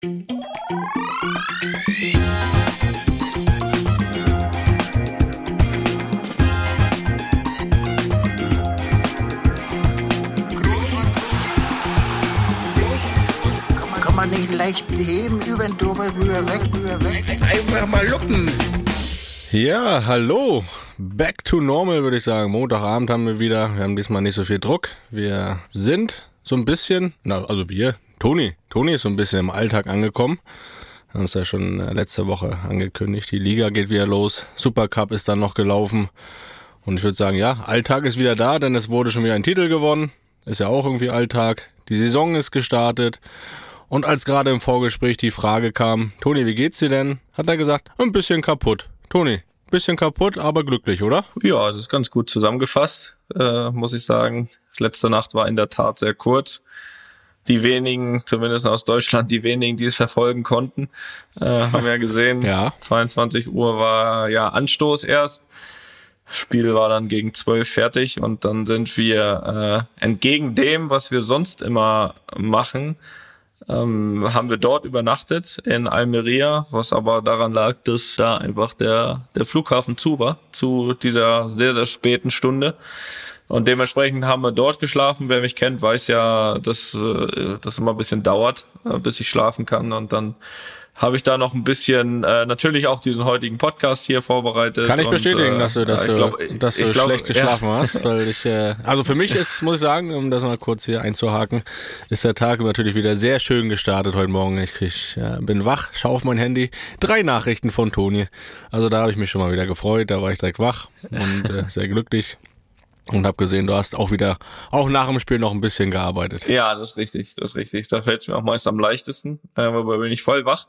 Kann man nicht leicht heben, über den drüber, rüber, weg, rüber, weg. Einfach mal luppen. Ja, hallo. Back to normal, würde ich sagen. Montagabend haben wir wieder. Wir haben diesmal nicht so viel Druck. Wir sind so ein bisschen, na, also wir, Toni. Toni ist so ein bisschen im Alltag angekommen. Wir haben es ja schon äh, letzte Woche angekündigt. Die Liga geht wieder los. Supercup ist dann noch gelaufen. Und ich würde sagen, ja, Alltag ist wieder da, denn es wurde schon wieder ein Titel gewonnen. Ist ja auch irgendwie Alltag. Die Saison ist gestartet. Und als gerade im Vorgespräch die Frage kam, Toni, wie geht's dir denn? Hat er gesagt, ein bisschen kaputt. Toni, bisschen kaputt, aber glücklich, oder? Ja, das ist ganz gut zusammengefasst, äh, muss ich sagen. Letzte Nacht war in der Tat sehr kurz. Die wenigen, zumindest aus Deutschland, die wenigen, die es verfolgen konnten, äh, haben ja gesehen. Ja. 22 Uhr war ja Anstoß erst. Spiel war dann gegen 12 fertig und dann sind wir äh, entgegen dem, was wir sonst immer machen, ähm, haben wir dort übernachtet in Almeria, was aber daran lag, dass da einfach der, der Flughafen zu war, zu dieser sehr, sehr späten Stunde. Und dementsprechend haben wir dort geschlafen. Wer mich kennt, weiß ja, dass äh, das immer ein bisschen dauert, äh, bis ich schlafen kann. Und dann habe ich da noch ein bisschen äh, natürlich auch diesen heutigen Podcast hier vorbereitet. Kann ich und, bestätigen, äh, dass du, dass du, glaub, dass du glaub, schlecht geschlafen ja. hast. Weil ich, äh, also für mich ist, muss ich sagen, um das mal kurz hier einzuhaken, ist der Tag natürlich wieder sehr schön gestartet heute Morgen. Ich krieg, ja, bin wach, schaue auf mein Handy, drei Nachrichten von Toni. Also da habe ich mich schon mal wieder gefreut, da war ich direkt wach und äh, sehr glücklich. Und habe gesehen, du hast auch wieder, auch nach dem Spiel noch ein bisschen gearbeitet. Ja, das ist richtig, das ist richtig. Da fällt es mir auch meist am leichtesten, äh, wobei bin ich voll wach.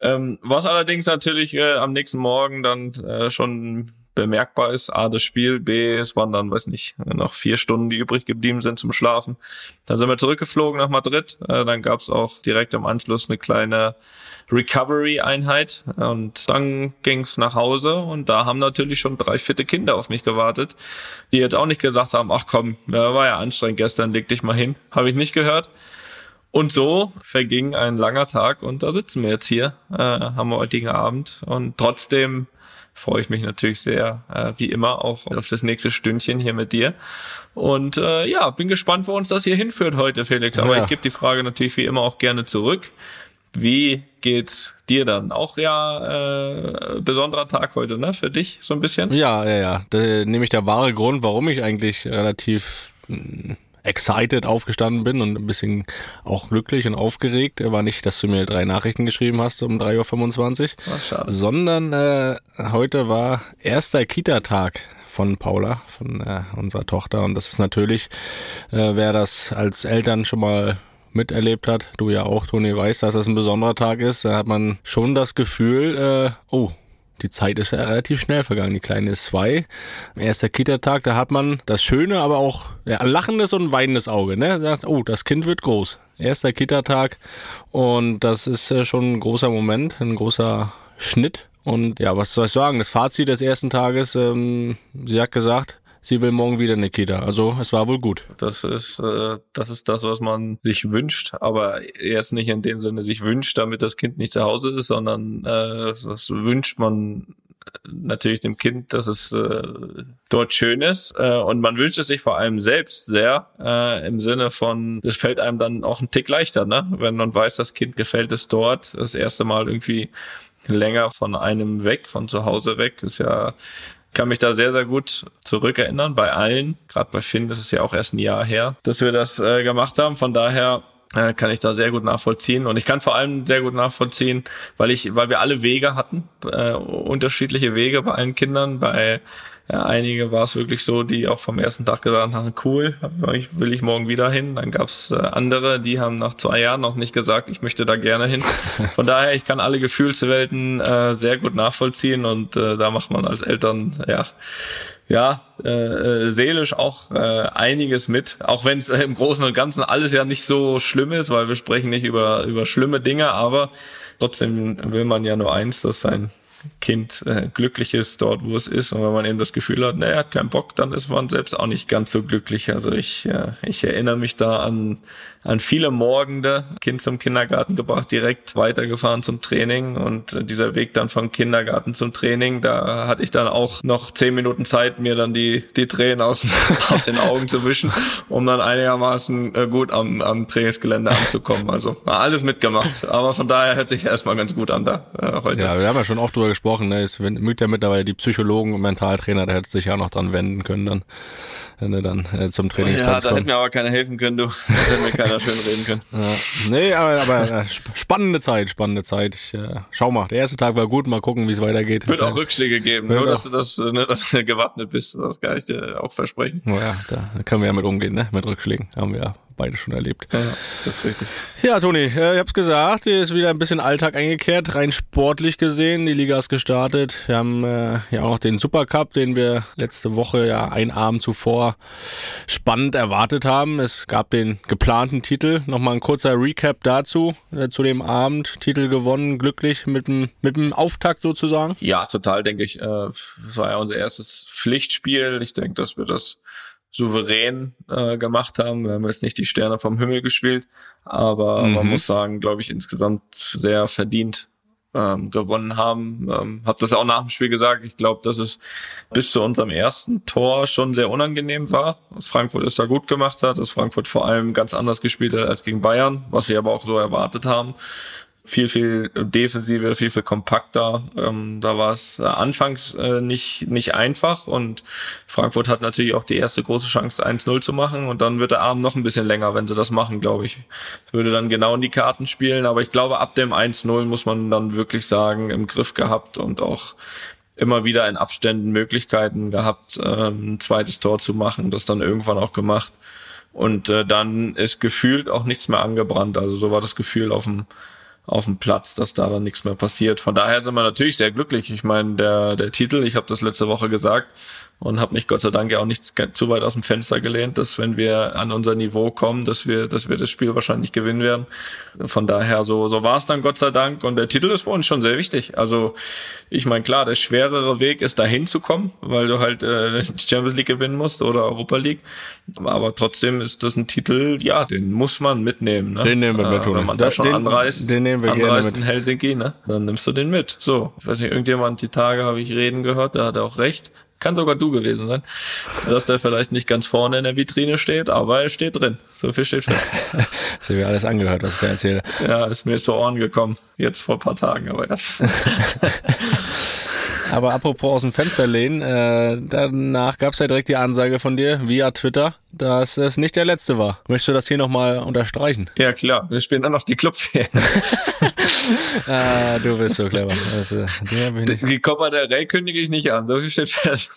Ähm, was allerdings natürlich äh, am nächsten Morgen dann äh, schon bemerkbar ist, A, das Spiel, B, es waren dann, weiß nicht, noch vier Stunden, die übrig geblieben sind zum Schlafen. Dann sind wir zurückgeflogen nach Madrid. Äh, dann gab's auch direkt im Anschluss eine kleine Recovery-Einheit und dann ging's nach Hause und da haben natürlich schon drei vierte Kinder auf mich gewartet, die jetzt auch nicht gesagt haben, ach komm, war ja anstrengend gestern, leg dich mal hin. Habe ich nicht gehört. Und so verging ein langer Tag und da sitzen wir jetzt hier äh, am heutigen Abend und trotzdem freue ich mich natürlich sehr, äh, wie immer, auch auf das nächste Stündchen hier mit dir. Und äh, ja, bin gespannt, wo uns das hier hinführt heute, Felix. Aber Ja. ich gebe die Frage natürlich wie immer auch gerne zurück. Wie geht's dir dann? Auch ja äh, besonderer Tag heute, ne? Für dich so ein bisschen? Ja, ja, ja. Da, nämlich der wahre Grund, warum ich eigentlich relativ mh, excited aufgestanden bin und ein bisschen auch glücklich und aufgeregt, war nicht, dass du mir drei Nachrichten geschrieben hast um 3.25 Uhr, schade. sondern äh, heute war erster Kita-Tag von Paula, von äh, unserer Tochter. Und das ist natürlich, äh, wer das als Eltern schon mal miterlebt hat, du ja auch, Toni, weißt, dass das ein besonderer Tag ist, da hat man schon das Gefühl, äh, oh, die Zeit ist ja relativ schnell vergangen. Die Kleine ist zwei. Erster Kita-Tag, da hat man das Schöne, aber auch ja, ein lachendes und ein weinendes Auge. Ne? Sagt, oh, das Kind wird groß. Erster Kita-Tag. Und das ist äh, schon ein großer Moment, ein großer Schnitt. Und ja, was soll ich sagen? Das Fazit des ersten Tages, ähm, sie hat gesagt, sie will morgen wieder eine Kita. Also es war wohl gut. Das ist, äh, das ist das, was man sich wünscht, aber jetzt nicht in dem Sinne sich wünscht, damit das Kind nicht zu Hause ist, sondern äh, das wünscht man natürlich dem Kind, dass es äh, dort schön ist äh, und man wünscht es sich vor allem selbst sehr äh, im Sinne von, es fällt einem dann auch ein Tick leichter, ne? wenn man weiß, das Kind gefällt es dort, das erste Mal irgendwie länger von einem weg, von zu Hause weg, ist ja kann mich da sehr, sehr gut zurückerinnern bei allen. Gerade bei Finn ist es ja auch erst ein Jahr her, dass wir das äh, gemacht haben. Von daher kann ich da sehr gut nachvollziehen. Und ich kann vor allem sehr gut nachvollziehen, weil ich, weil wir alle Wege hatten, äh, unterschiedliche Wege bei allen Kindern. Bei ja, einige war es wirklich so, die auch vom ersten Tag gesagt haben, cool, will ich morgen wieder hin. Dann gab's äh, andere, die haben nach zwei Jahren noch nicht gesagt, ich möchte da gerne hin. Von daher, ich kann alle Gefühlswelten äh, sehr gut nachvollziehen und äh, da macht man als Eltern ja ja, äh, äh, seelisch auch äh, einiges mit, auch wenn es äh, im Großen und Ganzen alles ja nicht so schlimm ist, weil wir sprechen nicht über, über schlimme Dinge, aber trotzdem will man ja nur eins, dass sein Kind äh, glücklich ist dort, wo es ist. Und wenn man eben das Gefühl hat, naja, keinen Bock, dann ist man selbst auch nicht ganz so glücklich. Also ich, äh, ich erinnere mich da an, an viele Morgende, Kind zum Kindergarten gebracht, direkt weitergefahren zum Training und äh, dieser Weg dann vom Kindergarten zum Training, da hatte ich dann auch noch zehn Minuten Zeit, mir dann die, die Tränen aus, aus den Augen zu wischen, um dann einigermaßen äh, gut am, am Trainingsgelände anzukommen. Also alles mitgemacht. Aber von daher hört sich erstmal ganz gut an da äh, heute. Ja, wir haben ja schon oft drüber gesprochen, ne? Es mögt ja mittlerweile die Psychologen und Mentaltrainer, da hätte sich ja noch dran wenden können dann, wenn er dann äh, zum Trainingsplatz Ja, da hätte mir aber keiner helfen können, du. Das hätte mir keiner schön reden können. Ja. Nee, aber, aber äh, spannende Zeit, spannende Zeit. Ich, äh, schau mal, der erste Tag war gut, mal gucken, wie es weitergeht. Wird auch Rückschläge geben, nur dass du das, ne, dass du gewappnet bist, das kann ich dir auch versprechen. Oh ja, da können wir ja mit umgehen, ne? Mit Rückschlägen. Haben wir ja beide schon erlebt. Ja, das ist richtig. Ja, Toni, äh, ich hab's gesagt, hier ist wieder ein bisschen Alltag eingekehrt, rein sportlich gesehen. Die Liga ist gestartet. Wir haben äh, ja auch noch den Supercup, den wir letzte Woche ja einen Abend zuvor spannend erwartet haben. Es gab den geplanten Titel. Nochmal ein kurzer Recap dazu, äh, zu dem Abend. Titel gewonnen, glücklich mit dem, mit dem Auftakt sozusagen. Ja, total, denke ich. Äh, das war ja unser erstes Pflichtspiel. Ich denke, dass wir das souverän äh, gemacht haben. Wir haben jetzt nicht die Sterne vom Himmel gespielt, aber mhm. man muss sagen, glaube ich, insgesamt sehr verdient ähm, gewonnen haben. Ähm, habe das auch nach dem Spiel gesagt. Ich glaube, dass es bis zu unserem ersten Tor schon sehr unangenehm war, dass Frankfurt es da gut gemacht hat, dass Frankfurt vor allem ganz anders gespielt hat als gegen Bayern, was wir aber auch so erwartet haben viel, viel defensiver, viel, viel kompakter. Ähm, da war es äh, anfangs äh, nicht, nicht einfach und Frankfurt hat natürlich auch die erste große Chance, 1-0 zu machen und dann wird der Abend noch ein bisschen länger, wenn sie das machen, glaube ich. Es würde dann genau in die Karten spielen, aber ich glaube, ab dem 1-0 muss man dann wirklich sagen, im Griff gehabt und auch immer wieder in Abständen Möglichkeiten gehabt, ähm, ein zweites Tor zu machen, das dann irgendwann auch gemacht. Und äh, dann ist gefühlt auch nichts mehr angebrannt. Also so war das Gefühl auf dem auf dem Platz, dass da dann nichts mehr passiert. Von daher sind wir natürlich sehr glücklich. Ich meine, der, der Titel, ich habe das letzte Woche gesagt, und habe mich Gott sei Dank ja auch nicht zu weit aus dem Fenster gelehnt, dass wenn wir an unser Niveau kommen, dass wir, dass wir das Spiel wahrscheinlich gewinnen werden. Von daher so, so war es dann Gott sei Dank und der Titel ist für uns schon sehr wichtig. Also ich meine klar, der schwerere Weg ist dahin zu kommen, weil du halt äh, die Champions League gewinnen musst oder Europa League. Aber trotzdem ist das ein Titel, ja, den muss man mitnehmen. Ne? Den nehmen wir mit, äh, Wenn man da schon den, anreist, den nehmen wir anreist in Helsinki, ne? dann nimmst du den mit. So, ich weiß nicht, irgendjemand die Tage habe ich reden gehört, da hat er auch recht kann sogar du gewesen sein, dass der vielleicht nicht ganz vorne in der Vitrine steht, aber er steht drin. So viel steht fest. das habe ich alles angehört, was ich da erzähle. Ja, ist mir zu Ohren gekommen. Jetzt vor ein paar Tagen, aber erst. Aber apropos aus dem Fenster lehnen, äh, danach gab es ja direkt die Ansage von dir via Twitter, dass es nicht der letzte war. Möchtest du das hier nochmal unterstreichen? Ja, klar. Wir spielen dann noch die Clubferien. ah, du bist so clever. Also, die, die Copa del Rey kündige ich nicht an, so viel steht fest.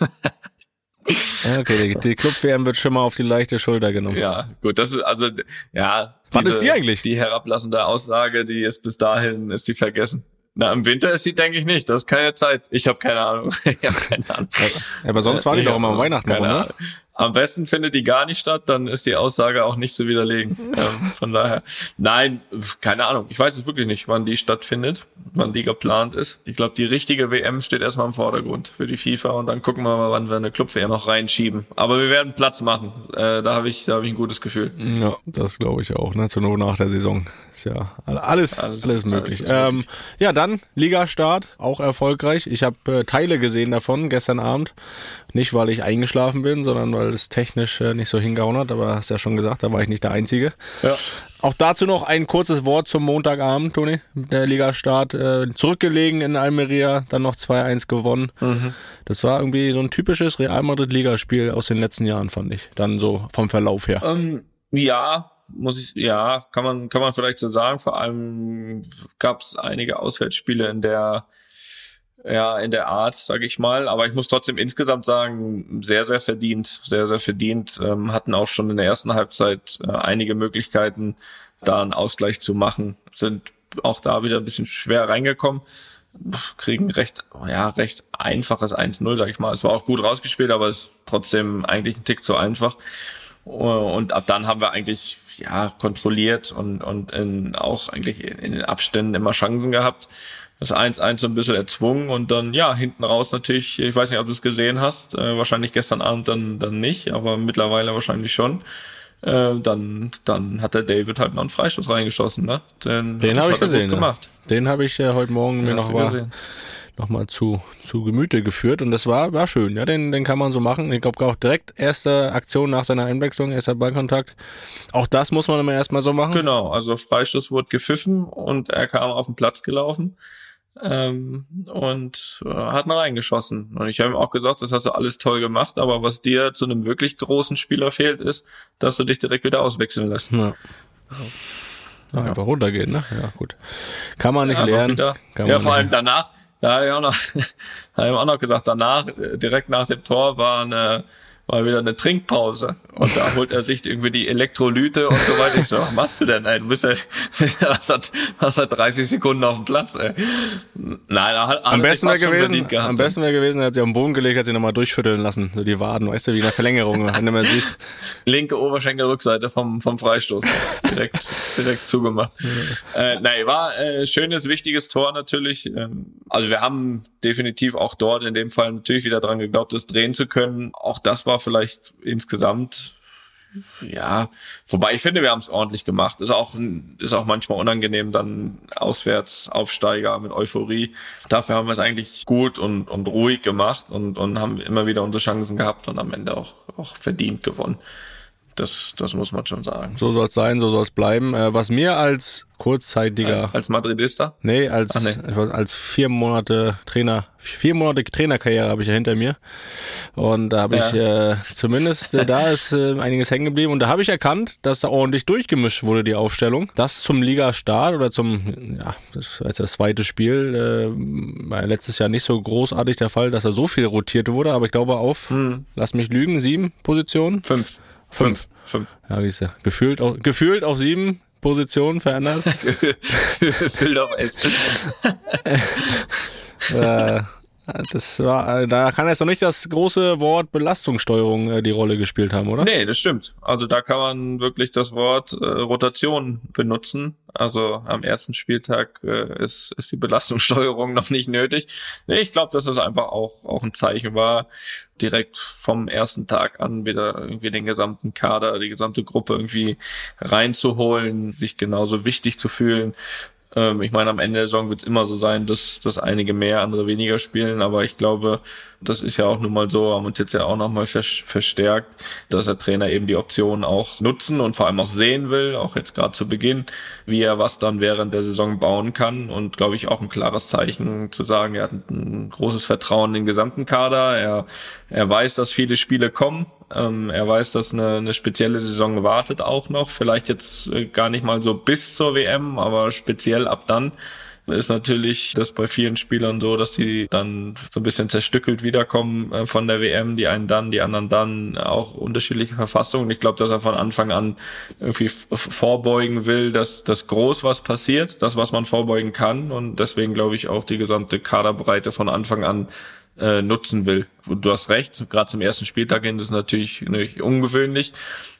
Okay, die, die Club-WM wird schon mal auf die leichte Schulter genommen. Ja, gut, das ist also, ja. Was ist die eigentlich? Die herablassende Aussage, die ist bis dahin, ist die vergessen. Na, im Winter ist sie, denke ich nicht. Das ist keine Zeit. Ich habe keine Ahnung. ich habe keine Ahnung. Ja, aber sonst war die doch immer Weihnachten, keine oder? Am besten findet die gar nicht statt, dann ist die Aussage auch nicht zu widerlegen. ähm, von daher, nein, keine Ahnung. Ich weiß es wirklich nicht, wann die stattfindet, wann die geplant ist. Ich glaube, die richtige WM steht erstmal im Vordergrund für die FIFA und dann gucken wir mal, wann wir eine Club-WM noch reinschieben. Aber wir werden Platz machen. Äh, da habe ich, da habe ich ein gutes Gefühl. Ja, das glaube ich auch. Ne? Zur Not nach der Saison ist ja alles, alles, alles möglich. Alles ähm, ja, dann Ligastart, auch erfolgreich. Ich habe äh, Teile gesehen davon gestern Abend. Nicht, weil ich eingeschlafen bin, sondern weil es technisch äh, nicht so hingehauen hat. Aber hast ja schon gesagt, da war ich nicht der Einzige. Ja. Auch dazu noch ein kurzes Wort zum Montagabend, Toni. Der Ligastart äh, zurückgelegen in Almeria, dann noch 2-1 gewonnen. Mhm. Das war irgendwie so ein typisches Real Madrid-Ligaspiel aus den letzten Jahren, fand ich. Dann so vom Verlauf her. Ähm, ja, muss ich, ja, kann man, kann man vielleicht so sagen. Vor allem gab es einige Auswärtsspiele, in der ja, in der Art, sage ich mal. Aber ich muss trotzdem insgesamt sagen, sehr, sehr verdient, sehr, sehr verdient. Ähm, hatten auch schon in der ersten Halbzeit äh, einige Möglichkeiten, da einen Ausgleich zu machen. Sind auch da wieder ein bisschen schwer reingekommen. Kriegen recht, ja, recht einfaches 1-0, sag ich mal. Es war auch gut rausgespielt, aber es ist trotzdem eigentlich ein Tick zu einfach. Und ab dann haben wir eigentlich ja kontrolliert und und in, auch eigentlich in den Abständen immer Chancen gehabt das 1-1 so ein bisschen erzwungen und dann, ja, hinten raus natürlich, ich weiß nicht, ob du es gesehen hast, äh, wahrscheinlich gestern Abend dann, dann nicht, aber mittlerweile wahrscheinlich schon. Äh, dann, dann hat der David halt noch einen Freistoß reingeschossen, ne? Den, Den habe ich gesehen. Gemacht. Ja. Den habe ich äh, heute Morgen mir noch mal, noch mal zu, zu Gemüte geführt und das war, war schön. Ja, den, den kann man so machen. Ich glaube auch direkt erste Aktion nach seiner Einwechslung, erster Ballkontakt. Auch das muss man immer erstmal so machen. Genau, also Freistoß wurde gepfiffen und er kam auf den Platz gelaufen ähm, und äh, hat noch reingeschossen. Und ich habe ihm auch gesagt, das hast du alles toll gemacht, aber was dir zu einem wirklich großen Spieler fehlt, ist, dass du dich direkt wieder auswechseln lässt. Ja. Ja. Einfach runtergehen, ne? Ja, gut. Kann man nicht ja, lernen. Kann ja, vor allem danach, da habe ich auch noch, habe ich auch noch gesagt, danach, äh, direkt nach dem Tor war eine war wieder eine Trinkpause. Und da holt er sich irgendwie die Elektrolyte und so weiter. Ich so, was machst du denn? Ey? Du bist ja, hast halt, hast halt 30 Sekunden auf dem Platz. Ey. Nein, er hat am besten wäre gewesen, gehabt, am besten wäre gewesen, er hat sich auf den Boden gelegt, hat sich nochmal durchschütteln lassen. So die Waden, weißt du, wie eine Verlängerung, wenn du mal siehst. Linke Oberschenkelrückseite vom, vom Freistoß. Direkt, direkt zugemacht. äh, nein, war äh, schönes, wichtiges Tor natürlich. Ähm, also wir haben definitiv auch dort in dem Fall natürlich wieder dran geglaubt, das drehen zu können. Auch das war vielleicht insgesamt ja, wobei ich finde, wir haben es ordentlich gemacht. Ist auch, ist auch manchmal unangenehm, dann auswärts Aufsteiger mit Euphorie. Dafür haben wir es eigentlich gut und, und ruhig gemacht und, und haben immer wieder unsere Chancen gehabt und am Ende auch, auch verdient gewonnen. Das, das muss man schon sagen. So soll es sein, so soll es bleiben. Äh, was mir als kurzzeitiger. Als Madridista? Nee, als, Ach, nee. als vier Monate Trainer, vier Monate Trainerkarriere habe ich ja hinter mir. Und da habe ja. ich äh, zumindest, äh, da ist äh, einiges hängen geblieben. Und da habe ich erkannt, dass da ordentlich durchgemischt wurde, die Aufstellung. Das zum Ligastart oder zum, ja, das war jetzt das zweite Spiel, äh, war letztes Jahr nicht so großartig der Fall, dass da so viel rotiert wurde. Aber ich glaube auf, hm. lass mich lügen, sieben Positionen. Fünf. Fünf. Fünf. Ja, wie ist ja. Gefühlt, auf, gefühlt auf sieben Positionen verändert. gefühlt auf elf. äh, das war, da kann jetzt noch nicht das große Wort Belastungssteuerung äh, die Rolle gespielt haben, oder? Nee, das stimmt. Also da kann man wirklich das Wort äh, Rotation benutzen. Also am ersten Spieltag äh, ist, ist die Belastungssteuerung noch nicht nötig. Nee, ich glaube, dass das einfach auch, auch ein Zeichen war, direkt vom ersten Tag an wieder irgendwie den gesamten Kader, die gesamte Gruppe irgendwie reinzuholen, sich genauso wichtig zu fühlen ähm, ich meine, am Ende der Saison wird es immer so sein, dass, dass einige mehr, andere weniger spielen, aber ich glaube, das ist ja auch nun mal so, haben uns jetzt ja auch nochmal verstärkt, dass der Trainer eben die Optionen auch nutzen und vor allem auch sehen will, auch jetzt gerade zu Beginn, wie er was dann während der Saison bauen kann. Und glaube ich auch ein klares Zeichen zu sagen, er hat ein großes Vertrauen in den gesamten Kader, er, er weiß, dass viele Spiele kommen, ähm, er weiß, dass eine, eine spezielle Saison wartet auch noch, vielleicht jetzt äh, gar nicht mal so bis zur WM, aber speziell ab dann ist natürlich das bei vielen Spielern so, dass sie dann so ein bisschen zerstückelt wiederkommen äh, von der WM, die einen dann, die anderen dann, auch unterschiedliche Verfassungen. Ich glaube, dass er von Anfang an irgendwie vorbeugen will, dass das groß was passiert, das, was man vorbeugen kann. Und deswegen glaube ich auch die gesamte Kaderbreite von Anfang an äh, nutzen will. Du hast recht, gerade zum ersten Spieltag hin ist natürlich nicht ungewöhnlich,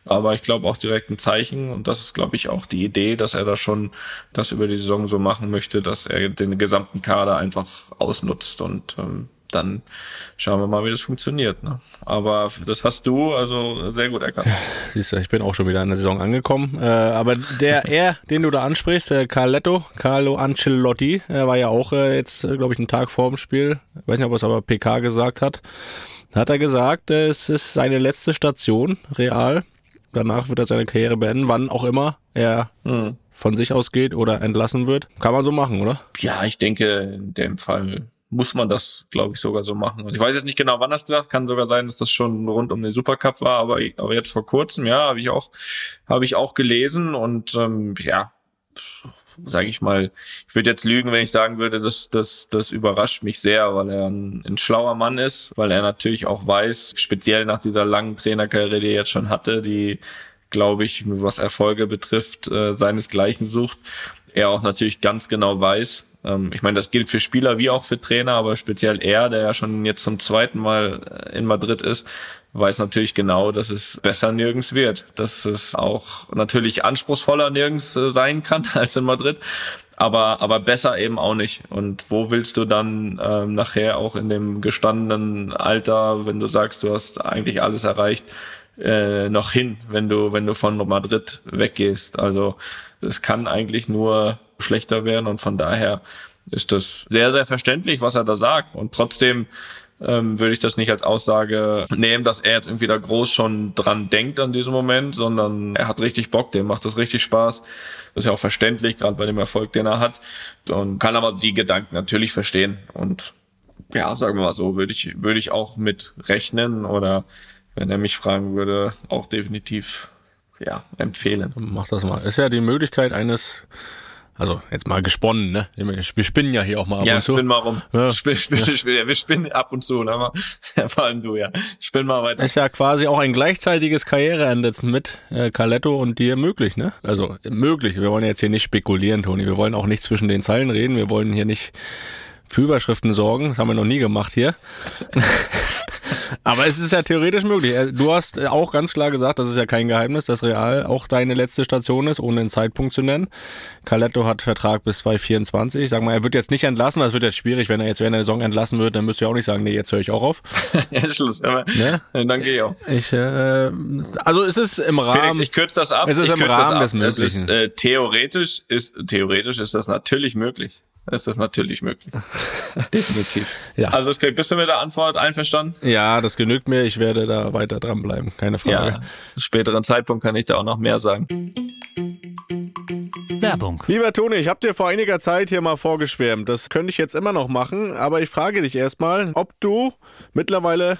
aber ich glaube auch direkt ein Zeichen und das ist, glaube ich, auch die Idee, dass er da schon das über die Saison so machen möchte, dass er den gesamten Kader einfach ausnutzt und ähm, dann schauen wir mal, wie das funktioniert. Ne? Aber das hast du also sehr gut erkannt. Siehst du, ich bin auch schon wieder in der Saison angekommen. Äh, aber der er, den du da ansprichst, der Carletto, Carlo Ancelotti, er war ja auch äh, jetzt, äh, glaube ich, einen Tag vor dem Spiel. Ich weiß nicht, ob er es aber PK gesagt hat. Hat er gesagt, äh, es ist seine letzte Station, real. Danach wird er seine Karriere beenden, wann auch immer er mhm. von sich aus geht oder entlassen wird. Kann man so machen, oder? Ja, ich denke, in dem Fall muss man das, glaube ich, sogar so machen. Also ich weiß jetzt nicht genau, wann das gesagt, kann sogar sein, dass das schon rund um den Supercup war, aber, aber jetzt vor kurzem, ja, habe ich auch, habe ich auch gelesen und ähm, ja, sage ich mal, ich würde jetzt lügen, wenn ich sagen würde, dass das, das überrascht mich sehr, weil er ein, ein schlauer Mann ist, weil er natürlich auch weiß, speziell nach dieser langen Trainerkarriere, die er jetzt schon hatte, die glaube ich, was Erfolge betrifft, äh, seinesgleichen sucht. Er auch natürlich ganz genau weiß, ich meine, das gilt für Spieler wie auch für Trainer, aber speziell er, der ja schon jetzt zum zweiten Mal in Madrid ist, weiß natürlich genau, dass es besser nirgends wird, dass es auch natürlich anspruchsvoller nirgends äh, sein kann als in Madrid. aber, aber besser eben auch nicht. Und wo willst du dann ähm, nachher auch in dem gestandenen Alter, wenn du sagst, du hast eigentlich alles erreicht, äh, noch hin, wenn du, wenn du von Madrid weggehst. Also es kann eigentlich nur schlechter werden und von daher ist das sehr, sehr verständlich, was er da sagt. Und trotzdem ähm, würde ich das nicht als Aussage nehmen, dass er jetzt irgendwie da groß schon dran denkt an diesem Moment, sondern er hat richtig Bock, dem macht das richtig Spaß. Das ist ja auch verständlich, gerade bei dem Erfolg, den er hat. Und kann aber die Gedanken natürlich verstehen. Und ja, sagen wir mal so, würde ich, würde ich auch mit rechnen oder wenn er mich fragen würde, auch definitiv ja, empfehlen. Mach das mal. Ist ja die Möglichkeit eines also jetzt mal gesponnen, ne? Wir spinnen ja hier auch mal ab ja, und zu. Ja, spinn mal rum. Ja. Spinn, spinn, ja. Spinn, wir spinnen ab und zu, ne? vor allem du, ja. Spinn mal weiter. Ist ja quasi auch ein gleichzeitiges Karriereende mit äh, Caletto und dir möglich, ne? Also möglich. Wir wollen jetzt hier nicht spekulieren, Toni. Wir wollen auch nicht zwischen den Zeilen reden. Wir wollen hier nicht für Überschriften sorgen. Das haben wir noch nie gemacht hier. Aber es ist ja theoretisch möglich. Äh, du hast auch ganz klar gesagt, das ist ja kein Geheimnis, dass Real auch deine letzte Station ist, ohne einen Zeitpunkt zu nennen. Caletto hat Vertrag bis 2024. Sag mal, er wird jetzt nicht entlassen, das wird jetzt schwierig, wenn er jetzt während der Saison entlassen wird, dann müsst ihr auch nicht sagen, nee, jetzt höre ich auch auf. ja, Schluss. Aber ne? Dann gehe ich auch. Ich, äh, also es ist im Rahmen. Felix, ich kürze das ab. Es ist ich im Rahmen des Möglichen. Ist, äh, theoretisch ist theoretisch ist das natürlich möglich ist das natürlich möglich. Definitiv. Ja. Also okay, bist du mit der Antwort einverstanden? Ja, das genügt mir. Ich werde da weiter dranbleiben. Keine Frage. Ja, späteren Zeitpunkt kann ich da auch noch mehr sagen. Werbung. Lieber Toni, ich habe dir vor einiger Zeit hier mal vorgeschwärmt. Das könnte ich jetzt immer noch machen, aber ich frage dich erstmal, ob du mittlerweile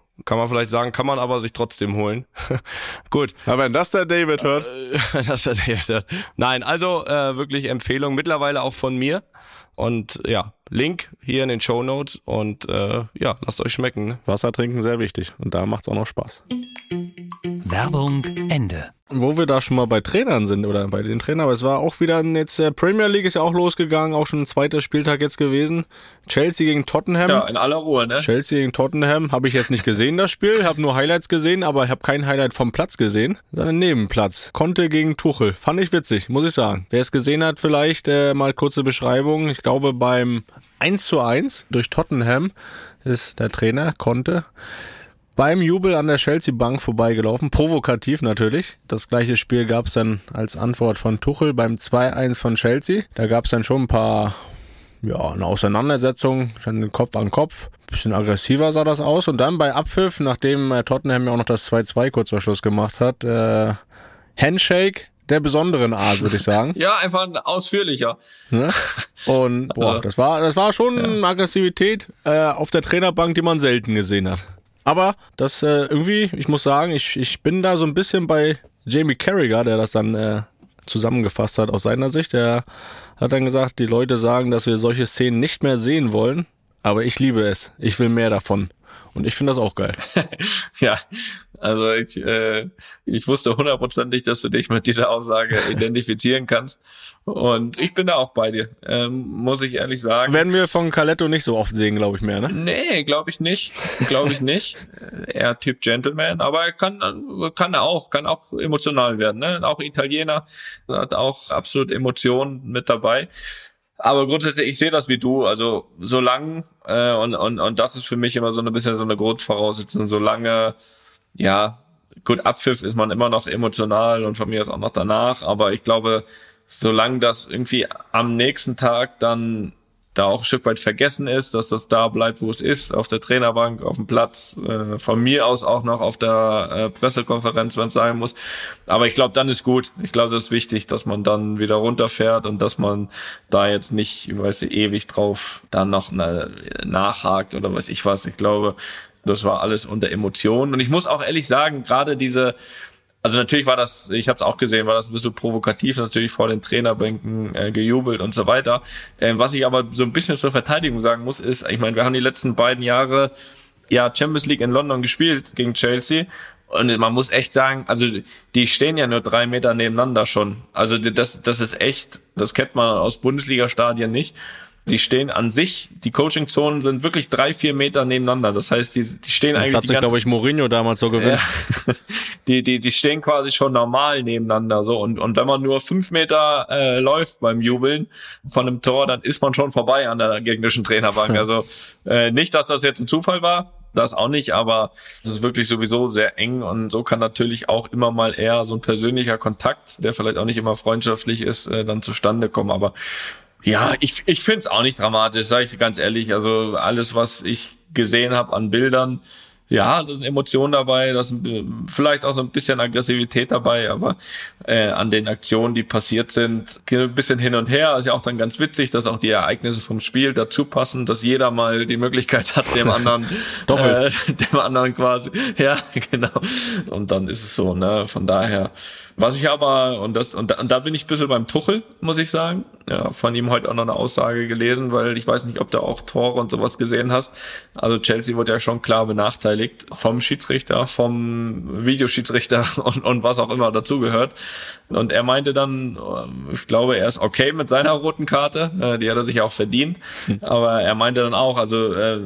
kann man vielleicht sagen, kann man aber sich trotzdem holen. Gut. Aber wenn das der David hört. Äh, das der David hört. Nein, also äh, wirklich Empfehlung, mittlerweile auch von mir. Und ja, Link hier in den Show Notes und äh, ja, lasst euch schmecken. Ne? Wasser trinken sehr wichtig und da macht es auch noch Spaß. Werbung Ende. Wo wir da schon mal bei Trainern sind oder bei den Trainern, aber es war auch wieder jetzt der Premier League ist ja auch losgegangen, auch schon ein zweiter Spieltag jetzt gewesen. Chelsea gegen Tottenham. Ja, in aller Ruhe, ne? Chelsea gegen Tottenham habe ich jetzt nicht gesehen das Spiel, habe nur Highlights gesehen, aber ich habe kein Highlight vom Platz gesehen, sondern Nebenplatz. Conte gegen Tuchel, fand ich witzig, muss ich sagen. Wer es gesehen hat, vielleicht äh, mal kurze Beschreibung. Ich glaube beim 1 zu 1 durch Tottenham ist der Trainer Conte beim Jubel an der Chelsea-Bank vorbeigelaufen. Provokativ natürlich. Das gleiche Spiel gab es dann als Antwort von Tuchel beim 2-1 von Chelsea. Da gab es dann schon ein paar, ja, eine Auseinandersetzung, schon Kopf an Kopf. Bisschen aggressiver sah das aus. Und dann bei Abpfiff, nachdem äh, Tottenham ja auch noch das 2-2 kurz vor Schluss gemacht hat, äh, Handshake der besonderen Art, würde ich sagen. ja, einfach ausführlicher. Ne? Und boah, das war, das war schon ja. Aggressivität äh, auf der Trainerbank, die man selten gesehen hat. Aber das äh, irgendwie, ich muss sagen, ich, ich bin da so ein bisschen bei Jamie Carragher, der das dann äh, zusammengefasst hat aus seiner Sicht. Er hat dann gesagt, die Leute sagen, dass wir solche Szenen nicht mehr sehen wollen, aber ich liebe es. Ich will mehr davon. Und ich finde das auch geil. ja, also ich, äh, ich wusste hundertprozentig, dass du dich mit dieser Aussage identifizieren kannst. Und ich bin da auch bei dir, ähm, muss ich ehrlich sagen. Werden wir von Caletto nicht so oft sehen, glaube ich mehr, ne? Nee, glaube ich nicht. Glaube ich nicht. er Typ Gentleman, aber er kann, kann er auch, kann auch emotional werden, ne? Auch Italiener hat auch absolut Emotionen mit dabei. Aber grundsätzlich, ich sehe das wie du. Also solange, äh, und, und, und das ist für mich immer so ein bisschen so eine Grundvoraussetzung, solange ja, gut, Abpfiff ist man immer noch emotional und von mir aus auch noch danach, aber ich glaube, solange das irgendwie am nächsten Tag dann da auch ein Stück weit vergessen ist, dass das da bleibt, wo es ist, auf der Trainerbank, auf dem Platz, äh, von mir aus auch noch auf der äh, Pressekonferenz, wenn es sein muss. Aber ich glaube, dann ist gut. Ich glaube, das ist wichtig, dass man dann wieder runterfährt und dass man da jetzt nicht, weiß ich, ewig drauf dann noch eine, nachhakt oder weiß ich was. Ich glaube, das war alles unter Emotionen. Und ich muss auch ehrlich sagen, gerade diese, also natürlich war das, ich habe es auch gesehen, war das ein bisschen provokativ, natürlich vor den Trainerbänken äh, gejubelt und so weiter. Ähm, was ich aber so ein bisschen zur Verteidigung sagen muss, ist, ich meine, wir haben die letzten beiden Jahre ja Champions League in London gespielt gegen Chelsea. Und man muss echt sagen, also die stehen ja nur drei Meter nebeneinander schon. Also das, das ist echt, das kennt man aus Bundesliga-Stadien nicht. Die stehen an sich, die Coaching-Zonen sind wirklich drei, vier Meter nebeneinander. Das heißt, die, die stehen das eigentlich. Das hat sich, glaube ich, Mourinho damals so gewünscht. Ja, die, die, die stehen quasi schon normal nebeneinander. So. Und, und wenn man nur fünf Meter äh, läuft beim Jubeln von einem Tor, dann ist man schon vorbei an der gegnerischen Trainerbank. Also äh, nicht, dass das jetzt ein Zufall war, das auch nicht, aber es ist wirklich sowieso sehr eng und so kann natürlich auch immer mal eher so ein persönlicher Kontakt, der vielleicht auch nicht immer freundschaftlich ist, äh, dann zustande kommen. Aber ja, ich, ich finde es auch nicht dramatisch, sage ich ganz ehrlich. Also alles, was ich gesehen habe an Bildern, ja, da sind Emotionen dabei, da sind äh, vielleicht auch so ein bisschen Aggressivität dabei, aber äh, an den Aktionen, die passiert sind, ein bisschen hin und her. Ist ja auch dann ganz witzig, dass auch die Ereignisse vom Spiel dazu passen, dass jeder mal die Möglichkeit hat, dem anderen, äh, dem anderen quasi, ja, genau. Und dann ist es so, ne? Von daher, was ich aber, und das, und da, und da bin ich ein bisschen beim Tuchel, muss ich sagen. Ja, von ihm heute auch noch eine Aussage gelesen, weil ich weiß nicht, ob du auch Tore und sowas gesehen hast. Also Chelsea wurde ja schon klar benachteiligt vom Schiedsrichter, vom Videoschiedsrichter und, und was auch immer dazugehört. Und er meinte dann, äh, ich glaube, er ist okay mit seiner roten Karte, äh, die hat er sich auch verdient. Hm. Aber er meinte dann auch, also äh,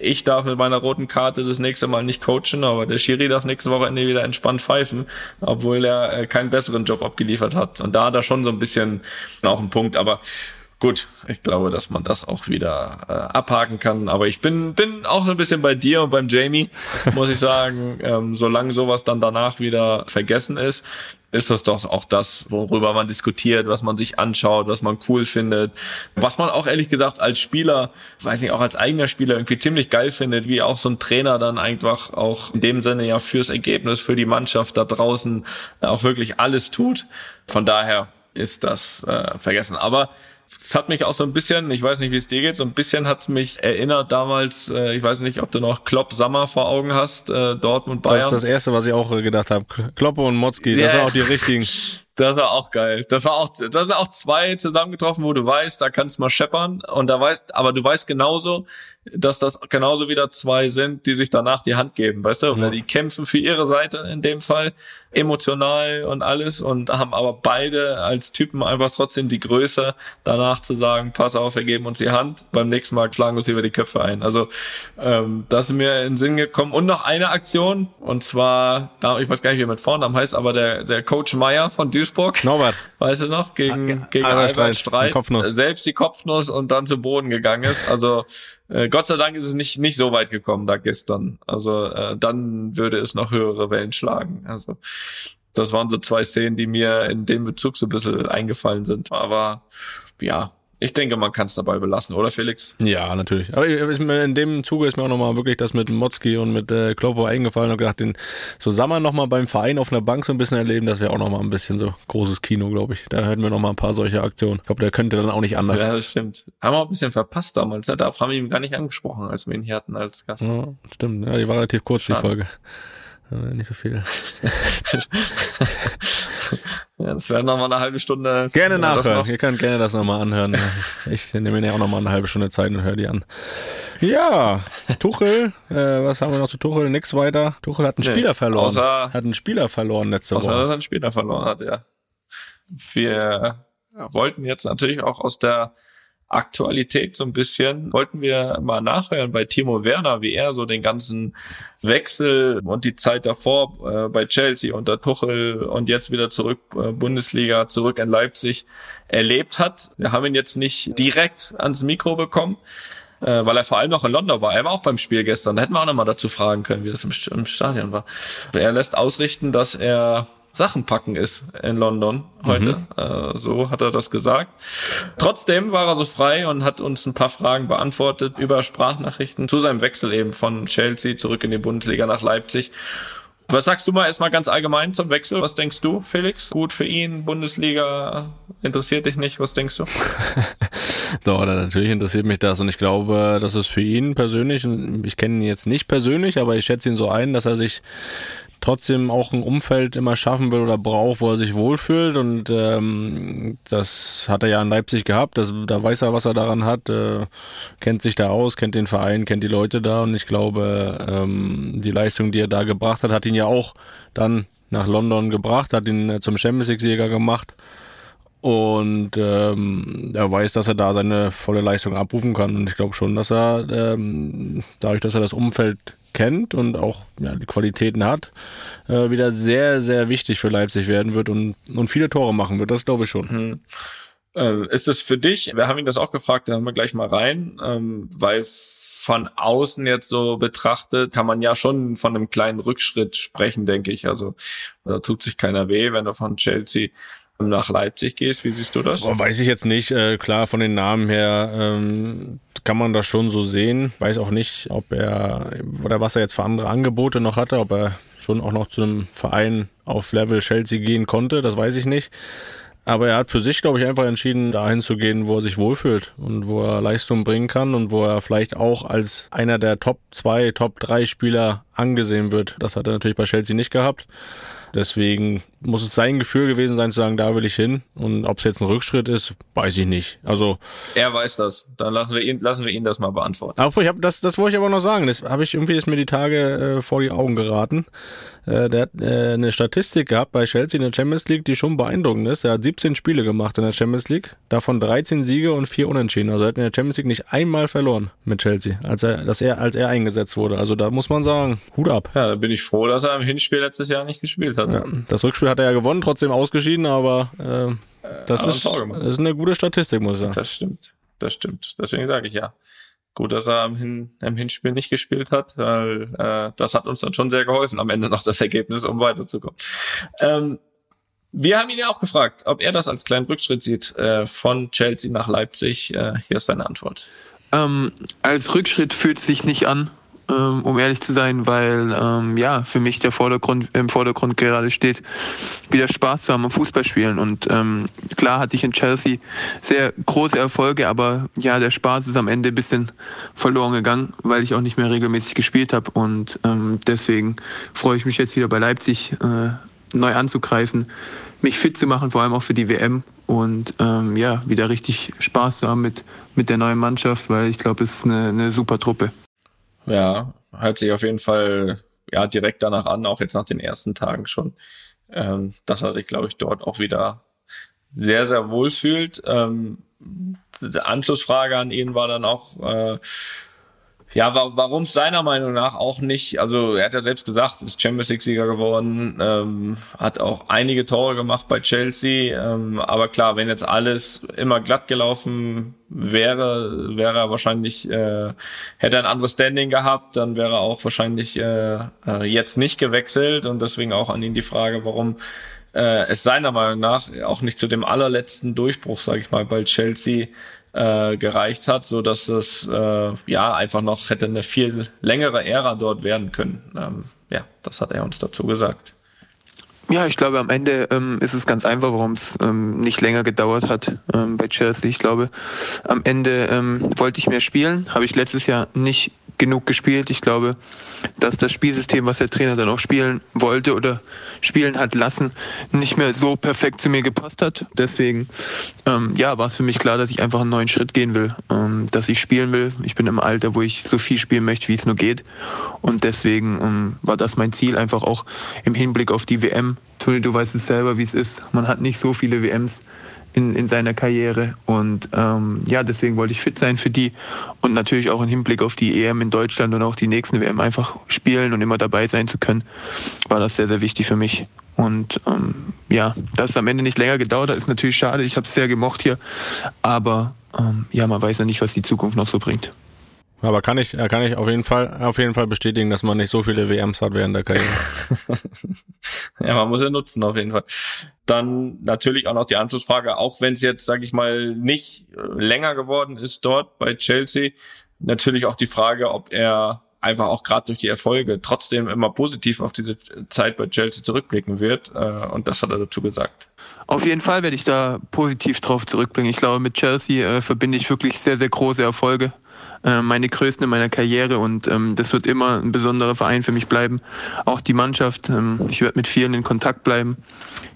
ich darf mit meiner roten Karte das nächste Mal nicht coachen, aber der Schiri darf nächste Woche wieder entspannt pfeifen, obwohl er keinen besseren Job abgeliefert hat. Und da hat er schon so ein bisschen auch einen Punkt aber gut, ich glaube, dass man das auch wieder äh, abhaken kann. Aber ich bin, bin auch so ein bisschen bei dir und beim Jamie, muss ich sagen. Ähm, solange sowas dann danach wieder vergessen ist, ist das doch auch das, worüber man diskutiert, was man sich anschaut, was man cool findet, was man auch ehrlich gesagt als Spieler, weiß nicht, auch als eigener Spieler irgendwie ziemlich geil findet, wie auch so ein Trainer dann einfach auch in dem Sinne ja fürs Ergebnis, für die Mannschaft da draußen auch wirklich alles tut. Von daher ist das äh, vergessen. Aber es hat mich auch so ein bisschen, ich weiß nicht, wie es dir geht, so ein bisschen hat mich erinnert damals, äh, ich weiß nicht, ob du noch Klopp Sammer vor Augen hast, äh, Dortmund Bayern. Das ist das Erste, was ich auch gedacht habe. Kloppe und Motzki, das yeah. sind auch die richtigen. Das war auch geil. Das war auch, das sind auch zwei zusammengetroffen, wo du weißt, da kannst du mal scheppern. Und da weißt, aber du weißt genauso, dass das genauso wieder zwei sind, die sich danach die Hand geben, weißt du? Ja. Die kämpfen für ihre Seite in dem Fall, emotional und alles und haben aber beide als Typen einfach trotzdem die Größe, danach zu sagen, pass auf, wir geben uns die Hand, beim nächsten Mal schlagen uns über die Köpfe ein. Also ähm, das ist mir in den Sinn gekommen. Und noch eine Aktion, und zwar, ich weiß gar nicht, wie er mit Vornamen heißt, aber der, der Coach Meyer von Duisburg. Norbert. Weißt du noch? Gegen, gegen Albert, Streit. Kopfnuss. Selbst die Kopfnuss und dann zu Boden gegangen ist. Also äh, Gott sei Dank ist es nicht, nicht so weit gekommen da gestern. Also äh, dann würde es noch höhere Wellen schlagen. Also das waren so zwei Szenen, die mir in dem Bezug so ein bisschen eingefallen sind. Aber ja, ich denke, man kann es dabei belassen, oder Felix? Ja, natürlich. Aber in dem Zuge ist mir auch nochmal wirklich das mit Motzki und mit äh, Kloppo eingefallen und gedacht, den so Sommer nochmal beim Verein auf einer Bank so ein bisschen erleben, das wäre auch nochmal ein bisschen so großes Kino, glaube ich. Da hätten wir nochmal ein paar solche Aktionen. Ich glaube, der könnte dann auch nicht anders. Ja, das stimmt. Haben wir auch ein bisschen verpasst damals. Ne? Darauf haben wir ihn gar nicht angesprochen, als wir ihn hier hatten als Gast. Ja, stimmt. Ja, die war relativ kurz, Schade. die Folge. Nicht so viel. ja, das wäre nochmal eine halbe Stunde. Gerne nachhören. Ihr könnt gerne das nochmal anhören. Ich nehme mir ja auch nochmal eine halbe Stunde Zeit und höre die an. Ja, Tuchel, äh, was haben wir noch zu Tuchel? Nix weiter. Tuchel hat einen nee, Spieler verloren. Außer, hat einen Spieler verloren letzte außer, Woche. Außer, dass er einen Spieler verloren hat, ja. Wir wollten jetzt natürlich auch aus der Aktualität so ein bisschen, wollten wir mal nachhören bei Timo Werner, wie er so den ganzen Wechsel und die Zeit davor äh, bei Chelsea unter Tuchel und jetzt wieder zurück äh, Bundesliga, zurück in Leipzig erlebt hat. Wir haben ihn jetzt nicht direkt ans Mikro bekommen, äh, weil er vor allem noch in London war. Er war auch beim Spiel gestern. Da hätten wir auch noch mal dazu fragen können, wie das im, im Stadion war. Er lässt ausrichten, dass er Sachen packen ist in London heute. Mhm. Äh, so hat er das gesagt. Trotzdem war er so frei und hat uns ein paar Fragen beantwortet über Sprachnachrichten zu seinem Wechsel eben von Chelsea zurück in die Bundesliga nach Leipzig. Was sagst du mal erstmal ganz allgemein zum Wechsel? Was denkst du, Felix? Gut für ihn, Bundesliga interessiert dich nicht? Was denkst du? Doch, natürlich interessiert mich das und ich glaube, dass es für ihn persönlich, ich kenne ihn jetzt nicht persönlich, aber ich schätze ihn so ein, dass er sich trotzdem auch ein Umfeld immer schaffen will oder braucht, wo er sich wohlfühlt. Und ähm, das hat er ja in Leipzig gehabt. Das, da weiß er, was er daran hat, äh, kennt sich da aus, kennt den Verein, kennt die Leute da. Und ich glaube, ähm, die Leistung, die er da gebracht hat, hat ihn ja auch dann nach London gebracht, hat ihn äh, zum Champions League-Sieger gemacht. Und ähm, er weiß, dass er da seine volle Leistung abrufen kann. Und ich glaube schon, dass er ähm, dadurch, dass er das Umfeld kennt und auch ja, die Qualitäten hat, äh, wieder sehr, sehr wichtig für Leipzig werden wird und, und viele Tore machen wird. Das glaube ich schon. Mhm. Ist es für dich, wir haben ihn das auch gefragt, da haben wir gleich mal rein, ähm, weil von außen jetzt so betrachtet, kann man ja schon von einem kleinen Rückschritt sprechen, denke ich. Also da tut sich keiner weh, wenn er von Chelsea nach Leipzig gehst. Wie siehst du das? Boah, weiß ich jetzt nicht. Äh, klar, von den Namen her ähm, kann man das schon so sehen. Weiß auch nicht, ob er oder was er jetzt für andere Angebote noch hatte, ob er schon auch noch zu einem Verein auf Level Chelsea gehen konnte, das weiß ich nicht. Aber er hat für sich, glaube ich, einfach entschieden, dahin zu gehen, wo er sich wohlfühlt und wo er Leistung bringen kann und wo er vielleicht auch als einer der Top 2, Top 3 Spieler angesehen wird. Das hat er natürlich bei Chelsea nicht gehabt. Deswegen muss es sein Gefühl gewesen sein, zu sagen, da will ich hin. Und ob es jetzt ein Rückschritt ist, weiß ich nicht. Also er weiß das. Dann lassen wir ihn, lassen wir ihn das mal beantworten. Aber ich hab, das, das wollte ich aber noch sagen. Das habe ich irgendwie ist mir die Tage äh, vor die Augen geraten. Äh, der hat äh, eine Statistik gehabt bei Chelsea in der Champions League, die schon beeindruckend ist. Er hat 17 Spiele gemacht in der Champions League, davon 13 Siege und 4 Unentschieden. Also er hat in der Champions League nicht einmal verloren mit Chelsea, als er, dass er, als er eingesetzt wurde. Also da muss man sagen, Hut ab. Ja, da bin ich froh, dass er im Hinspiel letztes Jahr nicht gespielt hat. Ja, das Rückspiel hat er ja gewonnen, trotzdem ausgeschieden, aber äh, das, ist, das ist eine gute Statistik, muss ich sagen. Das stimmt. Das stimmt. Deswegen sage ich ja. Gut, dass er im, Hin im Hinspiel nicht gespielt hat, weil äh, das hat uns dann schon sehr geholfen, am Ende noch das Ergebnis, um weiterzukommen. Ähm, wir haben ihn ja auch gefragt, ob er das als kleinen Rückschritt sieht äh, von Chelsea nach Leipzig. Äh, hier ist seine Antwort. Ähm, als Rückschritt fühlt es sich nicht an ähm, um ehrlich zu sein, weil ähm, ja für mich der Vordergrund im Vordergrund gerade steht, wieder Spaß zu haben am Fußballspielen. Und ähm, klar hatte ich in Chelsea sehr große Erfolge, aber ja der Spaß ist am Ende ein bisschen verloren gegangen, weil ich auch nicht mehr regelmäßig gespielt habe. Und ähm, deswegen freue ich mich jetzt wieder bei Leipzig äh, neu anzugreifen, mich fit zu machen, vor allem auch für die WM und ähm, ja, wieder richtig Spaß zu haben mit, mit der neuen Mannschaft, weil ich glaube, es ist eine, eine super Truppe. Ja, hört sich auf jeden Fall ja direkt danach an, auch jetzt nach den ersten Tagen schon, ähm, dass er sich, glaube ich, dort auch wieder sehr, sehr wohl fühlt. Ähm, die Anschlussfrage an ihn war dann auch, äh, ja, wa warum es seiner Meinung nach auch nicht, also er hat ja selbst gesagt, ist Champions League-Sieger geworden, ähm, hat auch einige Tore gemacht bei Chelsea, ähm, aber klar, wenn jetzt alles immer glatt gelaufen wäre, wäre er wahrscheinlich, äh, hätte er ein anderes Standing gehabt, dann wäre er auch wahrscheinlich äh, äh, jetzt nicht gewechselt und deswegen auch an ihn die Frage, warum äh, es seiner Meinung nach auch nicht zu dem allerletzten Durchbruch, sage ich mal, bei Chelsea äh, gereicht hat, so dass es äh, ja einfach noch hätte eine viel längere Ära dort werden können. Ähm, ja, das hat er uns dazu gesagt. Ja, ich glaube, am Ende ähm, ist es ganz einfach, warum es ähm, nicht länger gedauert hat ähm, bei Chelsea. Ich glaube, am Ende ähm, wollte ich mehr spielen, habe ich letztes Jahr nicht genug gespielt. Ich glaube, dass das Spielsystem, was der Trainer dann auch spielen wollte oder spielen hat lassen, nicht mehr so perfekt zu mir gepasst hat. Deswegen, ähm, ja, war es für mich klar, dass ich einfach einen neuen Schritt gehen will, ähm, dass ich spielen will. Ich bin im Alter, wo ich so viel spielen möchte, wie es nur geht. Und deswegen ähm, war das mein Ziel, einfach auch im Hinblick auf die WM. Toni, du weißt es selber, wie es ist. Man hat nicht so viele WMs in, in seiner Karriere. Und ähm, ja, deswegen wollte ich fit sein für die und natürlich auch im Hinblick auf die EM in Deutschland und auch die nächsten WM einfach spielen und immer dabei sein zu können, war das sehr, sehr wichtig für mich. Und ähm, ja, dass es am Ende nicht länger gedauert hat, ist natürlich schade. Ich habe es sehr gemocht hier. Aber ähm, ja, man weiß ja nicht, was die Zukunft noch so bringt. Aber kann ich, kann ich auf jeden Fall, auf jeden Fall bestätigen, dass man nicht so viele WMs hat während der Karriere. ja, man muss ja nutzen, auf jeden Fall. Dann natürlich auch noch die Anschlussfrage, auch wenn es jetzt, sage ich mal, nicht länger geworden ist dort bei Chelsea, natürlich auch die Frage, ob er einfach auch gerade durch die Erfolge trotzdem immer positiv auf diese Zeit bei Chelsea zurückblicken wird. Äh, und das hat er dazu gesagt. Auf jeden Fall werde ich da positiv drauf zurückblicken. Ich glaube, mit Chelsea äh, verbinde ich wirklich sehr, sehr große Erfolge. Äh, meine größten in meiner Karriere und ähm, das wird immer ein besonderer Verein für mich bleiben. Auch die Mannschaft, ähm, ich werde mit vielen in Kontakt bleiben.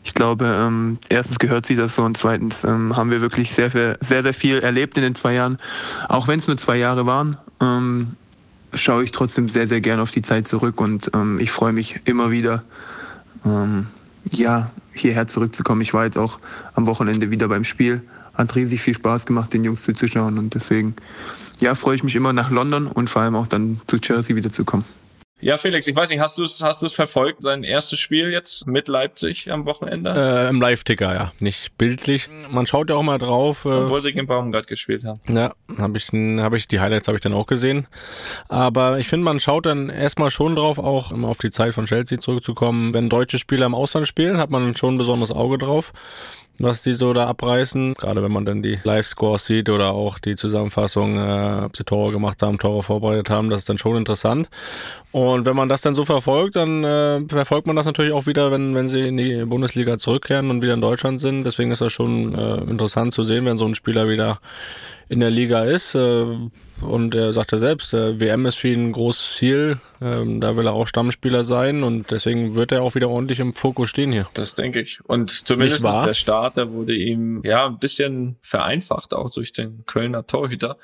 Ich glaube, ähm, erstens gehört sie das so und zweitens ähm, haben wir wirklich sehr, sehr, sehr viel erlebt in den zwei Jahren. Auch wenn es nur zwei Jahre waren, ähm, schaue ich trotzdem sehr, sehr gerne auf die Zeit zurück und ähm, ich freue mich immer wieder, ähm, ja, hierher zurückzukommen. Ich war jetzt auch am Wochenende wieder beim Spiel. Hat riesig viel Spaß gemacht, den Jungs zuzuschauen und deswegen, ja, freue ich mich immer nach London und vor allem auch dann zu Chelsea wiederzukommen. Ja, Felix, ich weiß nicht, hast du es hast du's verfolgt, sein erstes Spiel jetzt mit Leipzig am Wochenende? Äh, Im Live-Ticker, ja. Nicht bildlich. Man schaut ja auch mal drauf. Äh, Obwohl sie gegen Baumgart gespielt haben. Ja, habe ich, hab ich, die Highlights habe ich dann auch gesehen. Aber ich finde, man schaut dann erstmal schon drauf, auch um auf die Zeit von Chelsea zurückzukommen. Wenn deutsche Spieler im Ausland spielen, hat man schon ein besonderes Auge drauf was die so da abreißen. Gerade wenn man dann die Live-Scores sieht oder auch die Zusammenfassung, äh, ob sie Tore gemacht haben, Tore vorbereitet haben, das ist dann schon interessant. Und wenn man das dann so verfolgt, dann äh, verfolgt man das natürlich auch wieder, wenn, wenn sie in die Bundesliga zurückkehren und wieder in Deutschland sind. Deswegen ist das schon äh, interessant zu sehen, wenn so ein Spieler wieder in der Liga ist. Äh, und er sagte selbst, äh, WM ist für ihn ein großes Ziel. Ähm, da will er auch Stammspieler sein und deswegen wird er auch wieder ordentlich im Fokus stehen hier. Das denke ich. Und zumindest der Start, der wurde ihm ja ein bisschen vereinfacht, auch durch den Kölner Torhüter.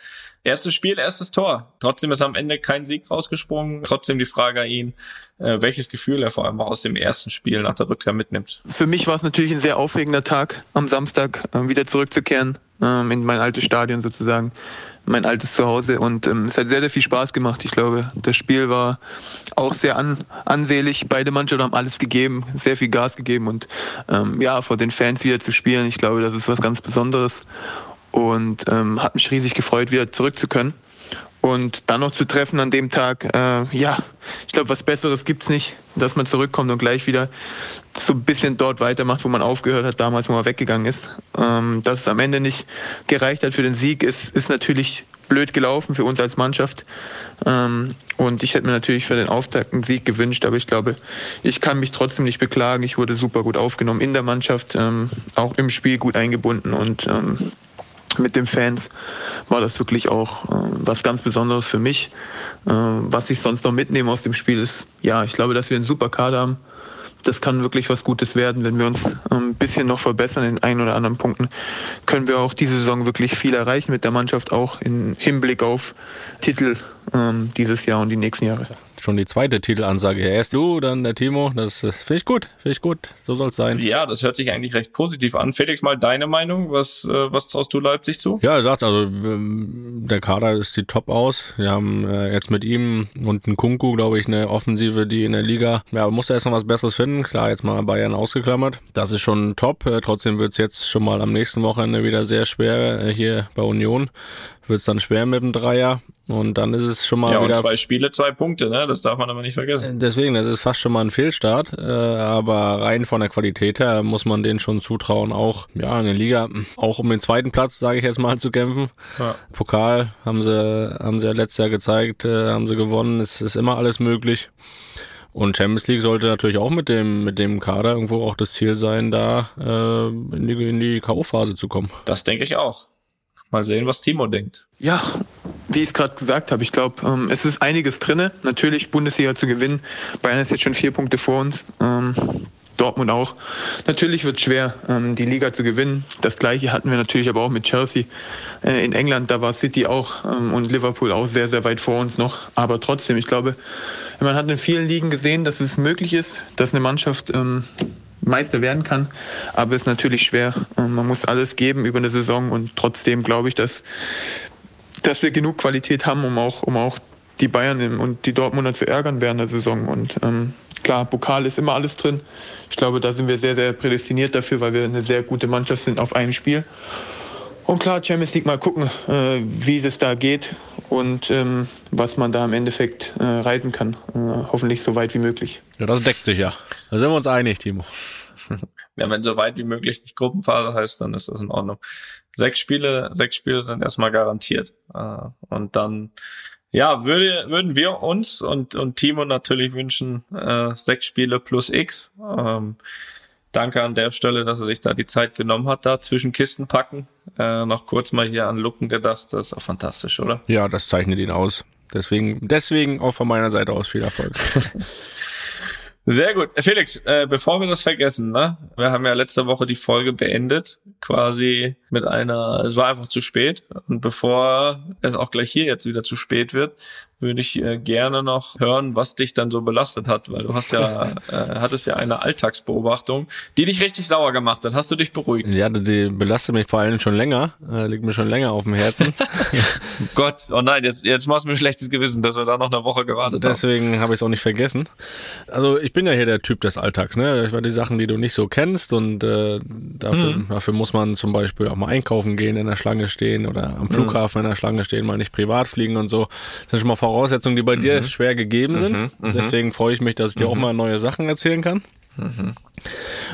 Erstes Spiel, erstes Tor. Trotzdem ist am Ende kein Sieg rausgesprungen. Trotzdem die Frage an ihn, äh, welches Gefühl er vor allem auch aus dem ersten Spiel nach der Rückkehr mitnimmt. Für mich war es natürlich ein sehr aufregender Tag, am Samstag äh, wieder zurückzukehren ähm, in mein altes Stadion sozusagen, mein altes Zuhause. Und ähm, es hat sehr, sehr viel Spaß gemacht. Ich glaube, das Spiel war auch sehr an, ansehlich. Beide Mannschaften haben alles gegeben, sehr viel Gas gegeben. Und ähm, ja, vor den Fans wieder zu spielen, ich glaube, das ist was ganz Besonderes. Und ähm, hat mich riesig gefreut, wieder zurück zu können. Und dann noch zu treffen an dem Tag, äh, ja, ich glaube, was Besseres gibt's nicht, dass man zurückkommt und gleich wieder so ein bisschen dort weitermacht, wo man aufgehört hat, damals, wo man weggegangen ist. Ähm, dass es am Ende nicht gereicht hat für den Sieg, ist, ist natürlich blöd gelaufen für uns als Mannschaft. Ähm, und ich hätte mir natürlich für den Auftakt einen Sieg gewünscht, aber ich glaube, ich kann mich trotzdem nicht beklagen. Ich wurde super gut aufgenommen in der Mannschaft, ähm, auch im Spiel gut eingebunden und ähm, mit den Fans war das wirklich auch äh, was ganz Besonderes für mich. Äh, was ich sonst noch mitnehme aus dem Spiel ist, ja, ich glaube, dass wir einen super Kader haben. Das kann wirklich was Gutes werden, wenn wir uns äh, ein bisschen noch verbessern in ein oder anderen Punkten. Können wir auch diese Saison wirklich viel erreichen mit der Mannschaft, auch im Hinblick auf Titel ähm, dieses Jahr und die nächsten Jahre schon die zweite Titelansage. Erst du, dann der Timo. Das, das finde ich gut, finde ich gut. So soll es sein. Ja, das hört sich eigentlich recht positiv an. Felix, mal deine Meinung. Was, äh, was traust du Leipzig zu? Ja, er sagt, also ähm, der Kader sieht top aus. Wir haben äh, jetzt mit ihm und ein Kunku, glaube ich, eine Offensive, die in der Liga, ja, muss erst noch was Besseres finden. Klar, jetzt mal Bayern ausgeklammert. Das ist schon top. Äh, trotzdem wird es jetzt schon mal am nächsten Wochenende wieder sehr schwer äh, hier bei Union wird es dann schwer mit dem Dreier. Und dann ist es schon mal ja, wieder. Ja, zwei Spiele, zwei Punkte, ne? Das darf man aber nicht vergessen. Deswegen, das ist fast schon mal ein Fehlstart. Äh, aber rein von der Qualität her muss man denen schon zutrauen, auch ja in der Liga, auch um den zweiten Platz, sage ich jetzt mal, zu kämpfen. Ja. Pokal haben sie, haben sie ja letztes Jahr gezeigt, äh, haben sie gewonnen. Es ist immer alles möglich. Und Champions League sollte natürlich auch mit dem, mit dem Kader irgendwo auch das Ziel sein, da äh, in die, in die K.O.-Phase zu kommen. Das denke ich auch. Mal sehen, was Timo denkt. Ja, wie ich es gerade gesagt habe, ich glaube, ähm, es ist einiges drinne. Natürlich Bundesliga zu gewinnen. Bayern ist jetzt schon vier Punkte vor uns. Ähm, Dortmund auch. Natürlich wird es schwer, ähm, die Liga zu gewinnen. Das gleiche hatten wir natürlich aber auch mit Chelsea äh, in England. Da war City auch ähm, und Liverpool auch sehr, sehr weit vor uns noch. Aber trotzdem, ich glaube, man hat in vielen Ligen gesehen, dass es möglich ist, dass eine Mannschaft ähm, Meister werden kann. Aber es ist natürlich schwer. Man muss alles geben über eine Saison und trotzdem glaube ich, dass, dass wir genug Qualität haben, um auch, um auch die Bayern und die Dortmunder zu ärgern während der Saison. Und ähm, klar, Pokal ist immer alles drin. Ich glaube, da sind wir sehr, sehr prädestiniert dafür, weil wir eine sehr gute Mannschaft sind auf einem Spiel. Und klar, Champions League mal gucken, äh, wie es da geht und ähm, was man da im Endeffekt äh, reisen kann. Äh, hoffentlich so weit wie möglich. Ja, das deckt sich ja. Da sind wir uns einig, Timo. Ja, wenn so weit wie möglich nicht Gruppenphase heißt, dann ist das in Ordnung. Sechs Spiele, sechs Spiele sind erstmal garantiert. Äh, und dann, ja, würde, würden wir uns und, und Timo natürlich wünschen, äh, sechs Spiele plus X. Ähm, danke an der Stelle, dass er sich da die Zeit genommen hat, da zwischen Kisten packen. Äh, noch kurz mal hier an Lucken gedacht. Das ist auch fantastisch, oder? Ja, das zeichnet ihn aus. Deswegen, deswegen auch von meiner Seite aus viel Erfolg. Sehr gut. Felix, äh, bevor wir das vergessen, ne? Wir haben ja letzte Woche die Folge beendet, quasi mit einer, es war einfach zu spät. Und bevor es auch gleich hier jetzt wieder zu spät wird, würde ich äh, gerne noch hören, was dich dann so belastet hat, weil du hast ja, äh, hattest ja eine Alltagsbeobachtung, die dich richtig sauer gemacht hat. Hast du dich beruhigt? Ja, die belastet mich vor allem schon länger, äh, liegt mir schon länger auf dem Herzen. Gott, oh nein, jetzt, jetzt machst du mir ein schlechtes Gewissen, dass wir da noch eine Woche gewartet Deswegen haben. Deswegen habe ich es auch nicht vergessen. Also ich bin ja hier der Typ des Alltags, ne? Ich war die Sachen, die du nicht so kennst und äh, dafür, hm. dafür muss man zum Beispiel auch mal einkaufen gehen, in der Schlange stehen oder am Flughafen in der Schlange stehen, mal nicht privat fliegen und so. Das sind schon mal Voraussetzungen, die bei mhm. dir schwer gegeben sind. Mhm. mhm. Deswegen freue ich mich, dass ich dir auch mhm. mal neue Sachen erzählen kann. Mhm.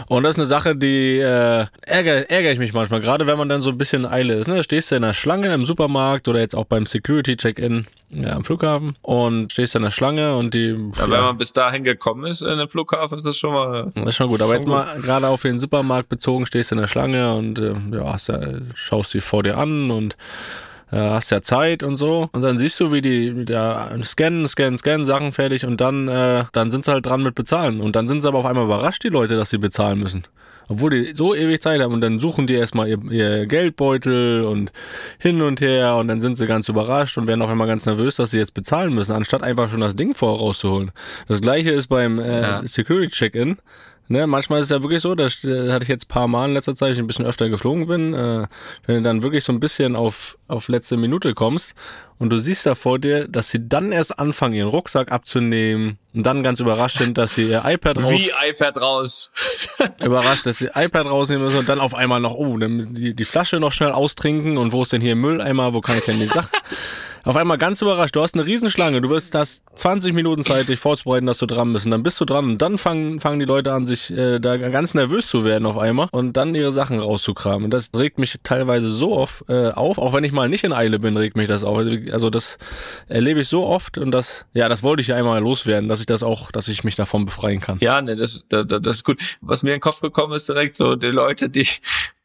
Und das ist eine Sache, die äh, ärgere, ärgere ich mich manchmal, gerade wenn man dann so ein bisschen Eile ist. Ne? Da stehst du in der Schlange im Supermarkt oder jetzt auch beim Security-Check-In ja, am Flughafen und stehst in der Schlange und die. Ja, wenn man bis dahin gekommen ist in dem Flughafen, ist das schon mal. Das ist schon gut. Aber schon jetzt gut. mal gerade auf den Supermarkt bezogen, stehst du in der Schlange und äh, ja, schaust die vor dir an und äh, hast ja Zeit und so. Und dann siehst du, wie die wieder scannen, scannen, scannen, Sachen fertig und dann, äh, dann sind sie halt dran mit bezahlen. Und dann sind sie aber auf einmal überrascht, die Leute, dass sie bezahlen müssen. Obwohl die so ewig Zeit haben und dann suchen die erstmal ihr, ihr Geldbeutel und hin und her und dann sind sie ganz überrascht und werden auch immer ganz nervös, dass sie jetzt bezahlen müssen, anstatt einfach schon das Ding vorauszuholen. Das gleiche ist beim äh, ja. Security Check-In Ne, manchmal ist es ja wirklich so, das hatte ich jetzt ein paar Mal in letzter Zeit, ich ein bisschen öfter geflogen bin, äh, wenn du dann wirklich so ein bisschen auf, auf letzte Minute kommst und du siehst da vor dir, dass sie dann erst anfangen, ihren Rucksack abzunehmen und dann ganz überrascht sind, dass sie ihr iPad raus... Wie iPad raus? überrascht, dass sie ihr iPad rausnehmen müssen und dann auf einmal noch, oh, die, die Flasche noch schnell austrinken und wo ist denn hier Mülleimer, wo kann ich denn die Sachen auf einmal ganz überrascht. Du hast eine Riesenschlange, du bist, hast 20 Minuten Zeit, dich vorzubereiten, dass du dran bist. Und dann bist du dran und dann fangen, fangen die Leute an, sich äh, da ganz nervös zu werden auf einmal und dann ihre Sachen rauszukramen. Und das regt mich teilweise so oft äh, auf, auch wenn ich mal nicht in Eile bin, regt mich das auf. Also das erlebe ich so oft und das, ja, das wollte ich ja einmal loswerden, dass ich das auch, dass ich mich davon befreien kann. Ja, ne, das, das, das ist gut. Was mir in den Kopf gekommen ist direkt so, die Leute, die,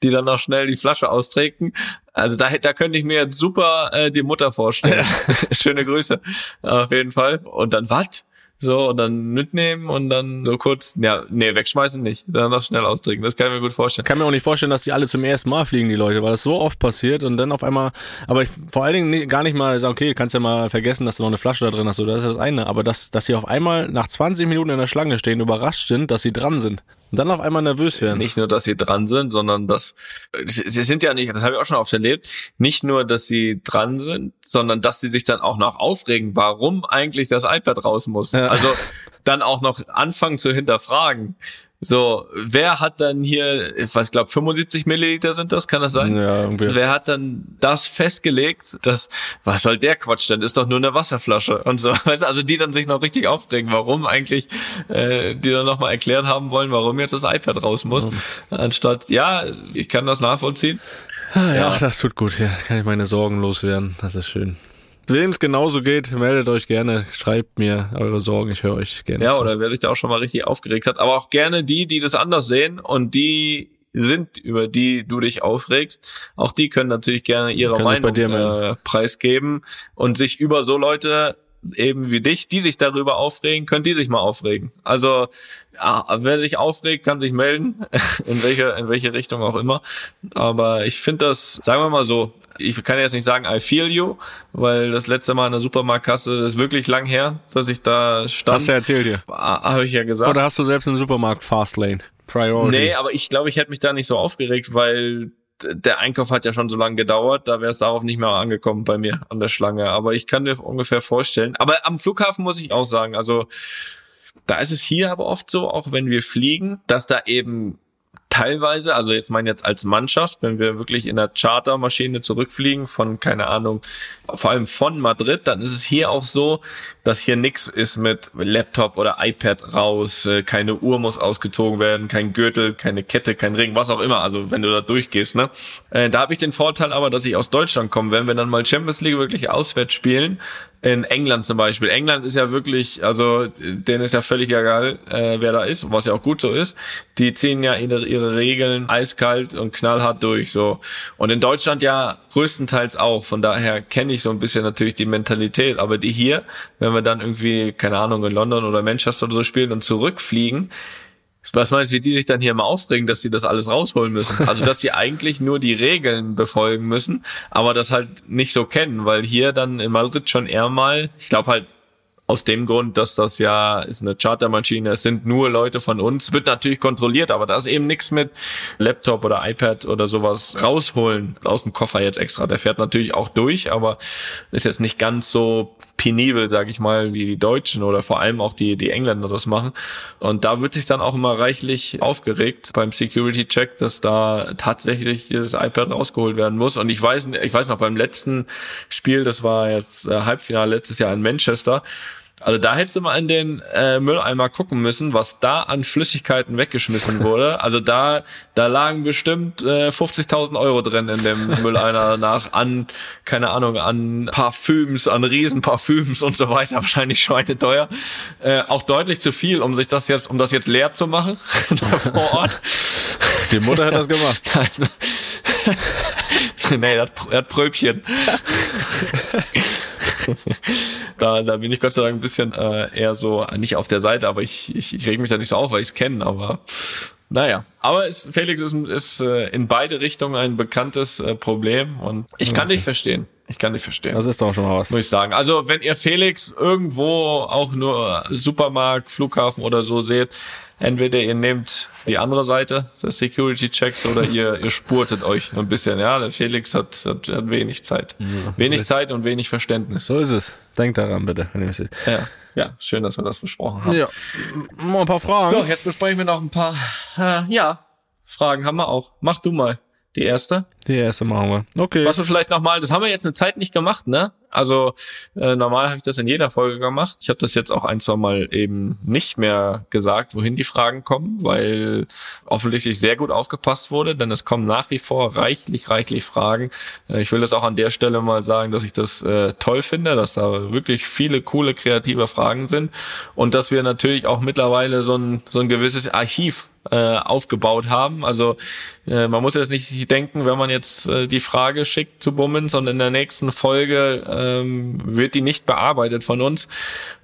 die dann noch schnell die Flasche austrinken. Also da, da könnte ich mir jetzt super äh, die Mutter vorstellen. Schöne Grüße. Auf jeden Fall. Und dann was? So, und dann mitnehmen und dann so kurz, ja, nee, wegschmeißen nicht. Dann noch schnell austrinken. Das kann ich mir gut vorstellen. Kann mir auch nicht vorstellen, dass die alle zum ersten Mal fliegen, die Leute, weil das so oft passiert und dann auf einmal, aber ich vor allen Dingen gar nicht mal sagen, okay, kannst ja mal vergessen, dass du noch eine Flasche da drin hast, so, das ist das eine. Aber dass, dass sie auf einmal nach 20 Minuten in der Schlange stehen, überrascht sind, dass sie dran sind. Und dann auf einmal nervös werden. Nicht nur, dass sie dran sind, sondern dass sie sind ja nicht, das habe ich auch schon oft erlebt, nicht nur, dass sie dran sind, sondern dass sie sich dann auch noch aufregen, warum eigentlich das iPad raus muss. Ja. Also dann auch noch anfangen zu hinterfragen. So, wer hat dann hier, ich weiß, glaube 75 Milliliter sind das, kann das sein? Ja, irgendwie. Wer hat dann das festgelegt, dass, was soll der Quatsch denn? Ist doch nur eine Wasserflasche und so. Weißt, also die dann sich noch richtig aufregen, warum eigentlich, äh, die dann nochmal erklärt haben wollen, warum jetzt das iPad raus muss, mhm. anstatt, ja, ich kann das nachvollziehen. Ah, ja, ja, das tut gut, ja, kann ich meine Sorgen loswerden, das ist schön. Wem es genauso geht, meldet euch gerne, schreibt mir eure Sorgen, ich höre euch gerne. Ja, zu. oder wer sich da auch schon mal richtig aufgeregt hat. Aber auch gerne die, die das anders sehen und die sind, über die du dich aufregst. Auch die können natürlich gerne ihre Meinung äh, preisgeben und sich über so Leute eben wie dich, die sich darüber aufregen, können die sich mal aufregen. Also ja, wer sich aufregt, kann sich melden, in welche, in welche Richtung auch immer. Aber ich finde das, sagen wir mal so, ich kann jetzt nicht sagen, I feel you, weil das letzte Mal in der Supermarktkasse ist wirklich lang her, dass ich da stand. Hast du erzählt dir? Habe ich ja gesagt. Oder hast du selbst im Supermarkt Fastlane? Priority? Nee, aber ich glaube, ich hätte mich da nicht so aufgeregt, weil der Einkauf hat ja schon so lange gedauert, da wäre es darauf nicht mehr angekommen bei mir an der Schlange. Aber ich kann mir ungefähr vorstellen. Aber am Flughafen muss ich auch sagen, also da ist es hier aber oft so, auch wenn wir fliegen, dass da eben teilweise, also jetzt meine jetzt als Mannschaft, wenn wir wirklich in der Chartermaschine zurückfliegen von, keine Ahnung, vor allem von Madrid, dann ist es hier auch so, dass hier nix ist mit Laptop oder iPad raus, äh, keine Uhr muss ausgezogen werden, kein Gürtel, keine Kette, kein Ring, was auch immer, also wenn du da durchgehst, ne? Äh, da habe ich den Vorteil aber, dass ich aus Deutschland komme, wenn wir dann mal Champions League wirklich auswärts spielen, in England zum Beispiel. England ist ja wirklich, also denen ist ja völlig egal, äh, wer da ist, was ja auch gut so ist. Die ziehen ja ihre, ihre Regeln eiskalt und knallhart durch. so. Und in Deutschland ja größtenteils auch. Von daher kenne ich so ein bisschen natürlich die Mentalität. Aber die hier, wenn wir dann irgendwie, keine Ahnung, in London oder Manchester oder so spielen und zurückfliegen, was meinst du, wie die sich dann hier mal aufregen, dass sie das alles rausholen müssen? Also, dass sie eigentlich nur die Regeln befolgen müssen, aber das halt nicht so kennen, weil hier dann in Madrid schon eher mal, ich glaube halt aus dem Grund, dass das ja ist eine Chartermaschine, es sind nur Leute von uns, wird natürlich kontrolliert, aber da ist eben nichts mit Laptop oder iPad oder sowas rausholen aus dem Koffer jetzt extra. Der fährt natürlich auch durch, aber ist jetzt nicht ganz so penibel, sag ich mal, wie die Deutschen oder vor allem auch die, die Engländer das machen. Und da wird sich dann auch immer reichlich aufgeregt beim Security-Check, dass da tatsächlich dieses iPad rausgeholt werden muss. Und ich weiß, ich weiß noch, beim letzten Spiel, das war jetzt äh, Halbfinale letztes Jahr in Manchester, also da hättest du mal in den äh, Mülleimer gucken müssen, was da an Flüssigkeiten weggeschmissen wurde. Also da, da lagen bestimmt äh, 50.000 Euro drin in dem Mülleimer nach an, keine Ahnung, an Parfüms, an Riesenparfüms und so weiter. Wahrscheinlich schweineteuer. Äh, auch deutlich zu viel, um sich das jetzt, um das jetzt leer zu machen vor Ort. Die Mutter hat das gemacht. nee, er hat, er hat Pröbchen. Da, da bin ich Gott sei Dank ein bisschen äh, eher so, nicht auf der Seite, aber ich, ich, ich reg mich da nicht so auf, weil ich es kenne, aber naja, aber es, Felix ist, ist äh, in beide Richtungen ein bekanntes äh, Problem und ich kann dich verstehen. Ich kann dich verstehen. Das ist doch schon was. Muss ich sagen. Also wenn ihr Felix irgendwo auch nur Supermarkt, Flughafen oder so seht, Entweder ihr nehmt die andere Seite des Security-Checks oder ihr, ihr spurtet euch ein bisschen. Ja, der Felix hat, hat, hat wenig Zeit. Ja, wenig Zeit und wenig Verständnis. So ist es. Denkt daran bitte. Wenn ihr ja. ja, schön, dass wir das besprochen haben. Ja, mal ein paar Fragen. So, jetzt besprechen wir noch ein paar. Äh, ja, Fragen haben wir auch. Mach du mal die erste. Die erste machen wir. Okay. Was wir vielleicht nochmal, das haben wir jetzt eine Zeit nicht gemacht, ne? Also äh, normal habe ich das in jeder Folge gemacht. Ich habe das jetzt auch ein, zwei Mal eben nicht mehr gesagt, wohin die Fragen kommen, weil offensichtlich sehr gut aufgepasst wurde, denn es kommen nach wie vor reichlich, reichlich Fragen. Äh, ich will das auch an der Stelle mal sagen, dass ich das äh, toll finde, dass da wirklich viele coole, kreative Fragen sind und dass wir natürlich auch mittlerweile so ein, so ein gewisses Archiv äh, aufgebaut haben. Also äh, man muss jetzt nicht denken, wenn man jetzt äh, die Frage schickt zu Bummens und in der nächsten Folge ähm, wird die nicht bearbeitet von uns,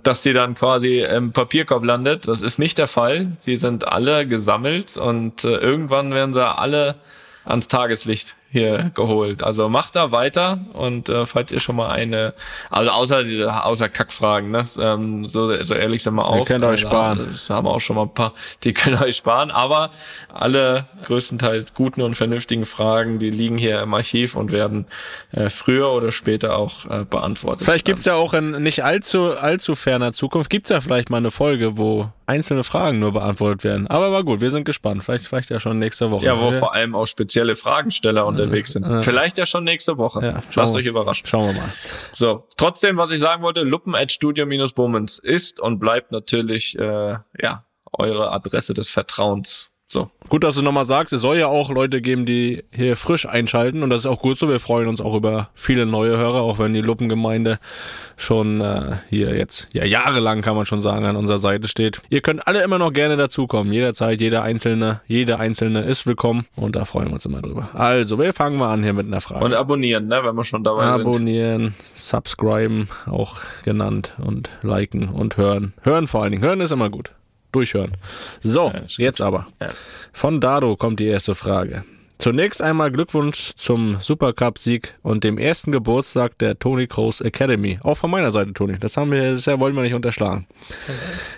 dass sie dann quasi im Papierkorb landet. Das ist nicht der Fall. Sie sind alle gesammelt und äh, irgendwann werden sie alle ans Tageslicht hier geholt. Also macht da weiter und äh, falls ihr schon mal eine, also außer außer Kackfragen, ne, ähm, so, so ehrlich sind wir auch. Ihr könnt euch äh, sparen. Das haben wir auch schon mal ein paar, die können euch sparen. Aber alle größtenteils guten und vernünftigen Fragen, die liegen hier im Archiv und werden äh, früher oder später auch äh, beantwortet. Vielleicht gibt's ja auch in nicht allzu allzu ferner Zukunft gibt's ja vielleicht mal eine Folge, wo einzelne Fragen nur beantwortet werden. Aber war gut, wir sind gespannt. Vielleicht vielleicht ja schon nächste Woche. Ja, wo vor allem auch spezielle Fragensteller und unterwegs sind. Vielleicht ja schon nächste Woche. Ja, Lasst euch überraschen. Schauen wir mal. So, trotzdem, was ich sagen wollte, luppen at studio-bomens ist und bleibt natürlich äh, ja eure Adresse des Vertrauens. So. Gut, dass du nochmal sagst, es soll ja auch Leute geben, die hier frisch einschalten und das ist auch gut so. Wir freuen uns auch über viele neue Hörer, auch wenn die Luppengemeinde schon äh, hier jetzt ja jahrelang kann man schon sagen an unserer Seite steht. Ihr könnt alle immer noch gerne dazukommen, jederzeit, jeder einzelne, jede einzelne ist willkommen und da freuen wir uns immer drüber. Also, wir fangen mal an hier mit einer Frage. Und abonnieren, ne, wenn wir schon dabei abonnieren, sind. Abonnieren, subscriben auch genannt und liken und hören. Hören vor allen Dingen, hören ist immer gut durchhören. So, ja, jetzt aber. Ja. Von Dado kommt die erste Frage. Zunächst einmal Glückwunsch zum Supercup-Sieg und dem ersten Geburtstag der Tony Kroos Academy. Auch von meiner Seite, Tony. Das haben wir, das wollen wir nicht unterschlagen.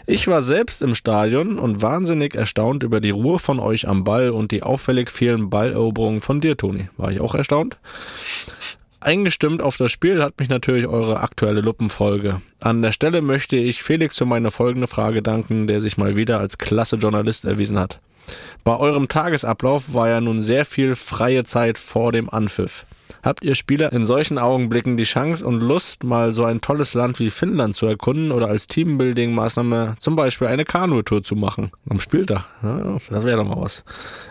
Ich war selbst im Stadion und wahnsinnig erstaunt über die Ruhe von euch am Ball und die auffällig vielen Balleroberungen von dir, Tony. War ich auch erstaunt? Eingestimmt auf das Spiel hat mich natürlich eure aktuelle Luppenfolge. An der Stelle möchte ich Felix für meine folgende Frage danken, der sich mal wieder als klasse Journalist erwiesen hat. Bei eurem Tagesablauf war ja nun sehr viel freie Zeit vor dem Anpfiff. Habt ihr Spieler in solchen Augenblicken die Chance und Lust, mal so ein tolles Land wie Finnland zu erkunden oder als Teambuilding-Maßnahme zum Beispiel eine Kanutour zu machen? Am Spieltag. Ja, das wäre doch mal was.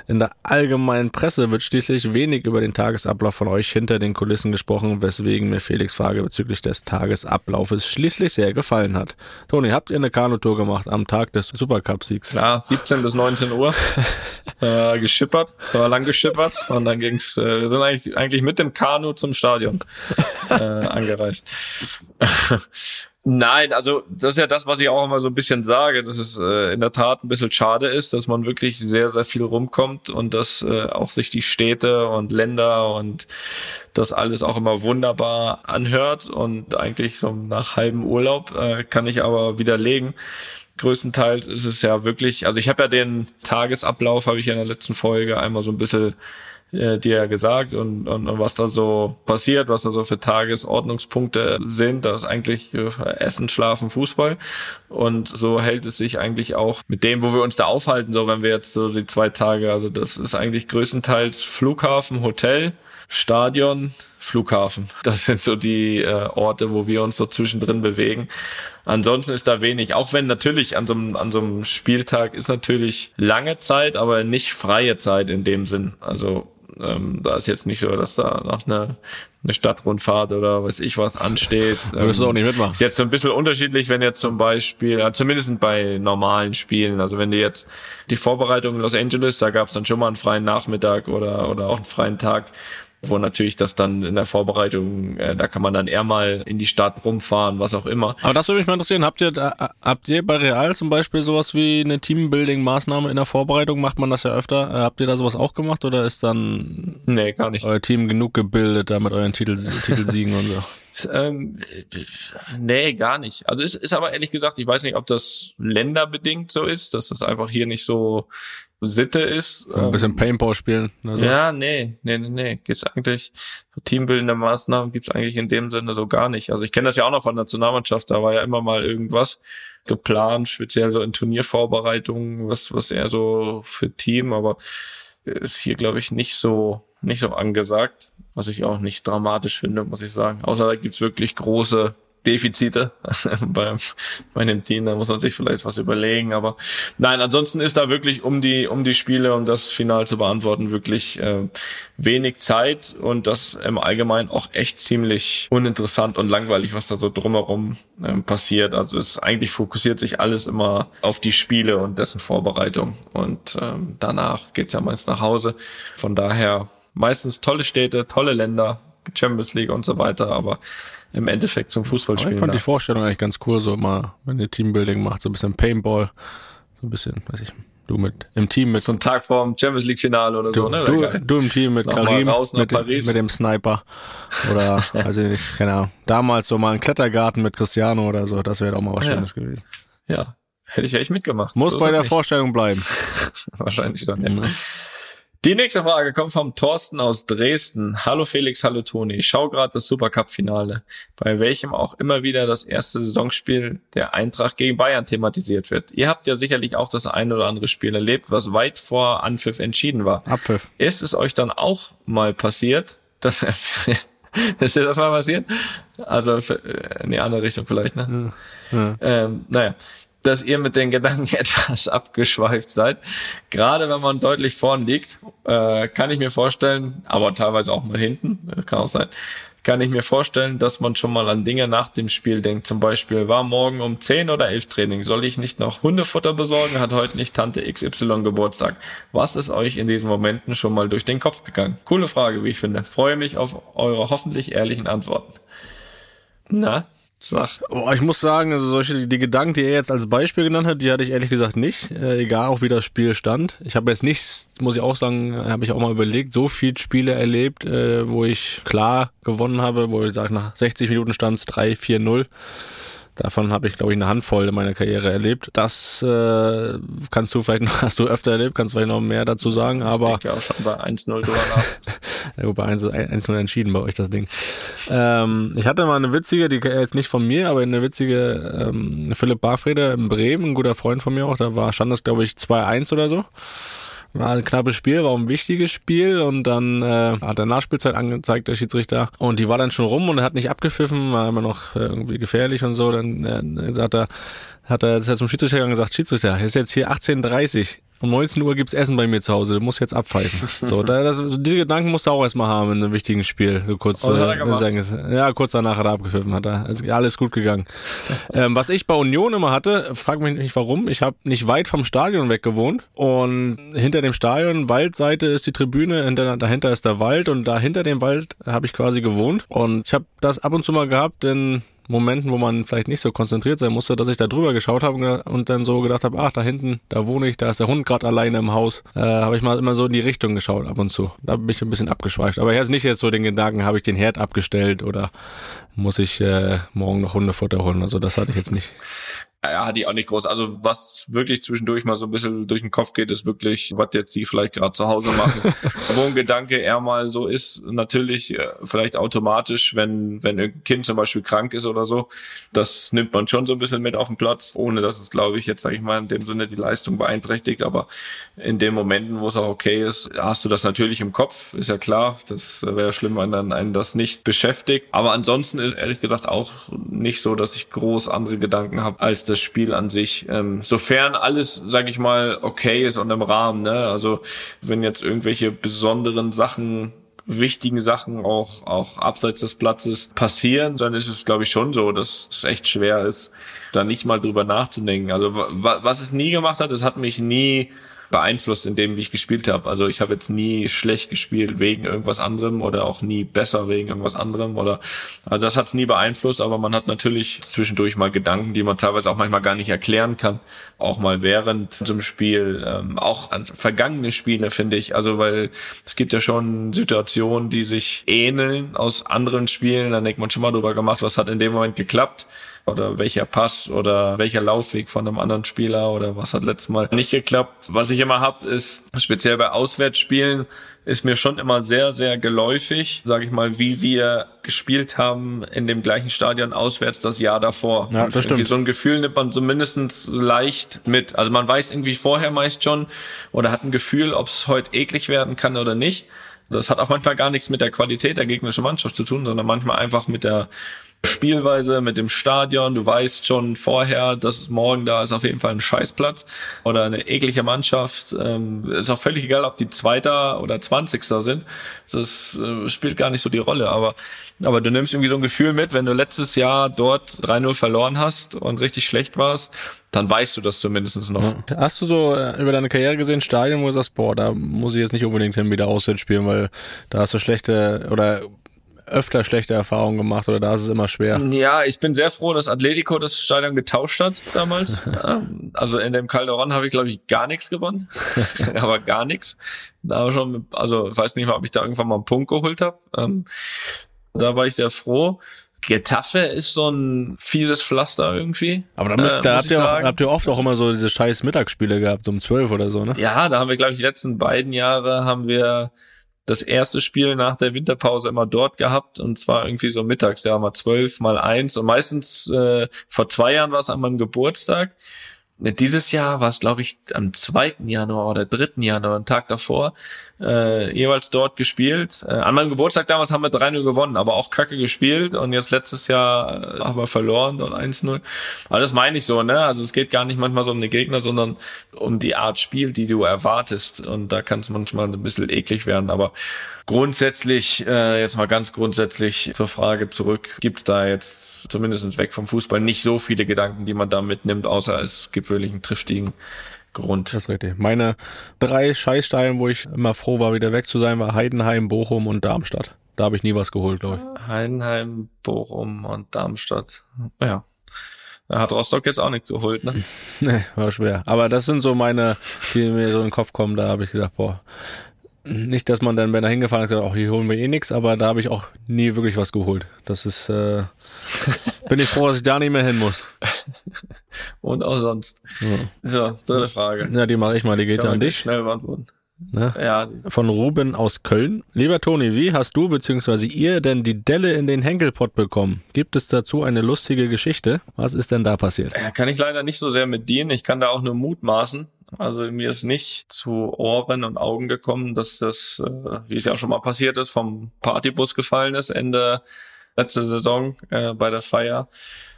In der allgemeinen Presse wird schließlich wenig über den Tagesablauf von euch hinter den Kulissen gesprochen, weswegen mir Felix Frage bezüglich des Tagesablaufes schließlich sehr gefallen hat. Toni, habt ihr eine Kanutour gemacht am Tag des Supercup-Siegs? Ja, 17 bis 19 Uhr. äh, geschippert, war lang geschippert und dann ging's, äh, wir sind eigentlich, eigentlich mit dem Kanu zum Stadion äh, angereist. Nein, also das ist ja das, was ich auch immer so ein bisschen sage, dass es äh, in der Tat ein bisschen schade ist, dass man wirklich sehr, sehr viel rumkommt und dass äh, auch sich die Städte und Länder und das alles auch immer wunderbar anhört und eigentlich so nach halbem Urlaub äh, kann ich aber widerlegen. Größtenteils ist es ja wirklich, also ich habe ja den Tagesablauf, habe ich ja in der letzten Folge einmal so ein bisschen äh, dir gesagt und, und, und was da so passiert, was da so für Tagesordnungspunkte sind. Das ist eigentlich äh, Essen, Schlafen, Fußball. Und so hält es sich eigentlich auch mit dem, wo wir uns da aufhalten, so wenn wir jetzt so die zwei Tage, also das ist eigentlich größtenteils Flughafen, Hotel, Stadion, Flughafen. Das sind so die äh, Orte, wo wir uns so zwischendrin bewegen. Ansonsten ist da wenig, auch wenn natürlich an so, einem, an so einem Spieltag ist natürlich lange Zeit, aber nicht freie Zeit in dem Sinn. Also ähm, da ist jetzt nicht so, dass da noch eine, eine Stadtrundfahrt oder weiß ich was ansteht. Würdest du auch nicht mitmachen? Ist jetzt so ein bisschen unterschiedlich, wenn jetzt zum Beispiel, ja, zumindest bei normalen Spielen, also wenn du jetzt die Vorbereitung in Los Angeles, da gab es dann schon mal einen freien Nachmittag oder, oder auch einen freien Tag. Wo natürlich das dann in der Vorbereitung, äh, da kann man dann eher mal in die Stadt rumfahren, was auch immer. Aber das würde mich mal interessieren, habt ihr, da, habt ihr bei Real zum Beispiel sowas wie eine Teambuilding-Maßnahme in der Vorbereitung? Macht man das ja öfter? Äh, habt ihr da sowas auch gemacht oder ist dann nee, gar nicht. euer Team genug gebildet, da mit euren Titel, Titelsiegen und so? Ähm, nee, gar nicht. Also es ist aber ehrlich gesagt, ich weiß nicht, ob das länderbedingt so ist, dass das einfach hier nicht so Sitte ist. Ein bisschen ähm, Paintball spielen. Also. Ja, nee, nee, nee, nee. Gibt's eigentlich, so teambildende Maßnahmen gibt's eigentlich in dem Sinne so gar nicht. Also ich kenne das ja auch noch von der Nationalmannschaft, da war ja immer mal irgendwas geplant, speziell so in Turniervorbereitungen, was, was eher so für Team, aber ist hier, glaube ich, nicht so, nicht so angesagt was ich auch nicht dramatisch finde, muss ich sagen. Außer da gibt's wirklich große Defizite bei, bei einem Team, da muss man sich vielleicht was überlegen. Aber nein, ansonsten ist da wirklich um die, um die Spiele, um das Final zu beantworten, wirklich äh, wenig Zeit und das im Allgemeinen auch echt ziemlich uninteressant und langweilig, was da so drumherum ähm, passiert. Also es eigentlich fokussiert sich alles immer auf die Spiele und dessen Vorbereitung. Und ähm, danach geht's ja meist nach Hause. Von daher meistens tolle Städte, tolle Länder, Champions League und so weiter, aber im Endeffekt zum Fußballspielen. Ich fand die Vorstellung eigentlich ganz cool, so mal, wenn ihr Teambuilding macht, so ein bisschen Paintball, so ein bisschen, weiß ich, du mit im Team mit so ein Tag vorm Champions League Finale oder du, so, ne? Du, du im Team mit Karim mit, mit, dem Sniper oder weiß ich nicht, keine Ahnung. Damals so mal ein Klettergarten mit Cristiano oder so, das wäre doch mal was ja. Schönes gewesen. Ja, hätte ich echt mitgemacht. Muss so bei der nicht. Vorstellung bleiben. Wahrscheinlich dann, ja. Die nächste Frage kommt vom Thorsten aus Dresden. Hallo Felix, hallo Toni. Ich schaue gerade das Supercup-Finale, bei welchem auch immer wieder das erste Saisonspiel der Eintracht gegen Bayern thematisiert wird. Ihr habt ja sicherlich auch das ein oder andere Spiel erlebt, was weit vor Anpfiff entschieden war. Abpfiff. Ist es euch dann auch mal passiert, dass ist dir das mal passiert? Also in die andere Richtung vielleicht, ne? Ja. Ja. Ähm, naja, dass ihr mit den Gedanken etwas abgeschweift seid. Gerade wenn man deutlich vorn liegt, äh, kann ich mir vorstellen, aber teilweise auch mal hinten, kann auch sein, kann ich mir vorstellen, dass man schon mal an Dinge nach dem Spiel denkt. Zum Beispiel, war morgen um 10 oder 11 Training, soll ich nicht noch Hundefutter besorgen, hat heute nicht Tante XY Geburtstag. Was ist euch in diesen Momenten schon mal durch den Kopf gegangen? Coole Frage, wie ich finde. Freue mich auf eure hoffentlich ehrlichen Antworten. Na, Sag. Oh, ich muss sagen, also solche die Gedanken, die er jetzt als Beispiel genannt hat, die hatte ich ehrlich gesagt nicht. Äh, egal auch wie das Spiel stand. Ich habe jetzt nicht, muss ich auch sagen, habe ich auch mal überlegt, so viele Spiele erlebt, äh, wo ich klar gewonnen habe, wo ich sage, nach 60 Minuten stand es 3-4-0. Davon habe ich, glaube ich, eine Handvoll in meiner Karriere erlebt. Das äh, kannst du vielleicht noch, hast du öfter erlebt, kannst du vielleicht noch mehr dazu sagen, ich aber. Ich denke auch schon bei 1-0 drüber nach. ja, gut, bei 1-0 entschieden bei euch das Ding. Ähm, ich hatte mal eine witzige, die jetzt nicht von mir, aber eine witzige ähm, Philipp Barfrede in Bremen, ein guter Freund von mir auch, da war, stand das, glaube ich, 2-1 oder so. War ein knappes Spiel, war ein wichtiges Spiel und dann äh, hat er Nachspielzeit angezeigt, der Schiedsrichter. Und die war dann schon rum und er hat nicht abgepfiffen, war immer noch äh, irgendwie gefährlich und so. Dann äh, sagt er, hat er, das hat zum Schiedsrichter gesagt, Schiedsrichter, ist jetzt hier 18.30 um 19 Uhr gibt's Essen bei mir zu Hause, du musst jetzt abpfeifen. So, da, das, diese Gedanken musst du auch erstmal haben in einem wichtigen Spiel. So kurz, oh, äh, ja, kurz danach hat er abgepfiffen, hat er. Ist alles gut gegangen. ähm, was ich bei Union immer hatte, frag mich nicht warum, ich habe nicht weit vom Stadion weg gewohnt und hinter dem Stadion, Waldseite ist die Tribüne, hinter, dahinter ist der Wald und da hinter dem Wald habe ich quasi gewohnt und ich habe das ab und zu mal gehabt, denn Momenten, wo man vielleicht nicht so konzentriert sein musste, dass ich da drüber geschaut habe und dann so gedacht habe, ach, da hinten, da wohne ich, da ist der Hund gerade alleine im Haus. Äh, habe ich mal immer so in die Richtung geschaut ab und zu. Da bin ich ein bisschen abgeschweift. Aber jetzt nicht jetzt so den Gedanken, habe ich den Herd abgestellt oder muss ich äh, morgen noch Hundefutter holen. Also das hatte ich jetzt nicht ja, hat die auch nicht groß. Also was wirklich zwischendurch mal so ein bisschen durch den Kopf geht, ist wirklich, was jetzt sie vielleicht gerade zu Hause machen. Wo ein Gedanke eher mal so ist, natürlich äh, vielleicht automatisch, wenn, wenn ein Kind zum Beispiel krank ist oder so, das nimmt man schon so ein bisschen mit auf den Platz, ohne dass es, glaube ich, jetzt sage ich mal, in dem Sinne die Leistung beeinträchtigt. Aber in den Momenten, wo es auch okay ist, hast du das natürlich im Kopf, ist ja klar. Das wäre schlimm, wenn dann einen das nicht beschäftigt. Aber ansonsten ist ehrlich gesagt auch nicht so, dass ich groß andere Gedanken habe als das das Spiel an sich. Ähm, sofern alles, sage ich mal, okay ist und im Rahmen. Ne? Also wenn jetzt irgendwelche besonderen Sachen wichtigen Sachen auch, auch abseits des Platzes passieren, dann ist es, glaube ich, schon so, dass es echt schwer ist, da nicht mal drüber nachzudenken. Also was es nie gemacht hat, es hat mich nie beeinflusst in dem, wie ich gespielt habe. Also ich habe jetzt nie schlecht gespielt wegen irgendwas anderem oder auch nie besser wegen irgendwas anderem oder also das hat es nie beeinflusst, aber man hat natürlich zwischendurch mal Gedanken, die man teilweise auch manchmal gar nicht erklären kann, auch mal während zum Spiel, ähm, auch an vergangene Spiele finde ich, also weil es gibt ja schon Situationen, die sich ähneln aus anderen Spielen, dann denkt man schon mal drüber gemacht, was hat in dem Moment geklappt oder welcher Pass oder welcher Laufweg von einem anderen Spieler oder was hat letztes Mal nicht geklappt. Was ich immer hab, ist speziell bei Auswärtsspielen ist mir schon immer sehr, sehr geläufig, sage ich mal, wie wir gespielt haben in dem gleichen Stadion auswärts das Jahr davor. Ja, das stimmt. So ein Gefühl nimmt man zumindest leicht mit. Also man weiß irgendwie vorher meist schon oder hat ein Gefühl, ob es heute eklig werden kann oder nicht. Das hat auch manchmal gar nichts mit der Qualität der gegnerischen Mannschaft zu tun, sondern manchmal einfach mit der Spielweise, mit dem Stadion. Du weißt schon vorher, dass morgen da ist auf jeden Fall ein Scheißplatz oder eine eklige Mannschaft. Ähm, ist auch völlig egal, ob die Zweiter oder Zwanzigster sind. Das äh, spielt gar nicht so die Rolle. Aber, aber du nimmst irgendwie so ein Gefühl mit, wenn du letztes Jahr dort 3-0 verloren hast und richtig schlecht warst, dann weißt du das zumindest noch. Hast du so äh, über deine Karriere gesehen, Stadien, wo du sagst, boah, da muss ich jetzt nicht unbedingt hin wieder auswärts spielen, weil da hast du schlechte oder öfter schlechte Erfahrungen gemacht oder da ist es immer schwer? Ja, ich bin sehr froh, dass Atletico das Stadion getauscht hat damals. also in dem Calderon habe ich, glaube ich, gar nichts gewonnen. Aber gar nichts. Da schon, also ich weiß nicht mal, ob ich da irgendwann mal einen Punkt geholt habe. Ähm, da war ich sehr froh. Getafe ist so ein fieses Pflaster irgendwie. Aber da, müsst, äh, da habt, ihr auch, habt ihr oft auch immer so diese scheiß Mittagsspiele gehabt, so um zwölf oder so, ne? Ja, da haben wir, glaube ich, die letzten beiden Jahre haben wir das erste Spiel nach der Winterpause immer dort gehabt und zwar irgendwie so mittags, ja mal zwölf, mal eins und meistens äh, vor zwei Jahren war es an meinem Geburtstag dieses Jahr war es, glaube ich, am 2. Januar oder 3. Januar, einen Tag davor, äh, jeweils dort gespielt. Äh, an meinem Geburtstag damals haben wir 3-0 gewonnen, aber auch kacke gespielt und jetzt letztes Jahr äh, haben wir verloren und 1-0. Aber das meine ich so, ne? Also es geht gar nicht manchmal so um den Gegner, sondern um die Art Spiel, die du erwartest. Und da kann es manchmal ein bisschen eklig werden, aber Grundsätzlich, äh, jetzt mal ganz grundsätzlich zur Frage zurück, gibt es da jetzt zumindest weg vom Fußball nicht so viele Gedanken, die man da mitnimmt, außer es gibt wirklich einen triftigen Grund. Das ist richtig. Meine drei Scheißsteilen, wo ich immer froh war, wieder weg zu sein, war Heidenheim, Bochum und Darmstadt. Da habe ich nie was geholt, glaube ich. Heidenheim, Bochum und Darmstadt. Ja. Da hat Rostock jetzt auch nichts geholt, ne? nee, war schwer. Aber das sind so meine, die mir so in den Kopf kommen. Da habe ich gesagt, boah, nicht, dass man dann, wenn er hingefahren ist, sagt, ach, hier holen wir eh nichts, aber da habe ich auch nie wirklich was geholt. Das ist, äh, bin ich froh, dass ich da nicht mehr hin muss. Und auch sonst. Ja. So, dritte Frage. Ja, die mache ich mal, die geht an dich. Schnell beantworten. Ne? Ja. Von Ruben aus Köln. Lieber Toni, wie hast du bzw. ihr denn die Delle in den Henkelpott bekommen? Gibt es dazu eine lustige Geschichte? Was ist denn da passiert? Ja, kann ich leider nicht so sehr mit dienen. Ich kann da auch nur mutmaßen. Also mir ist nicht zu Ohren und Augen gekommen, dass das, äh, wie es ja auch schon mal passiert ist, vom Partybus gefallen ist Ende letzte Saison äh, bei der Feier.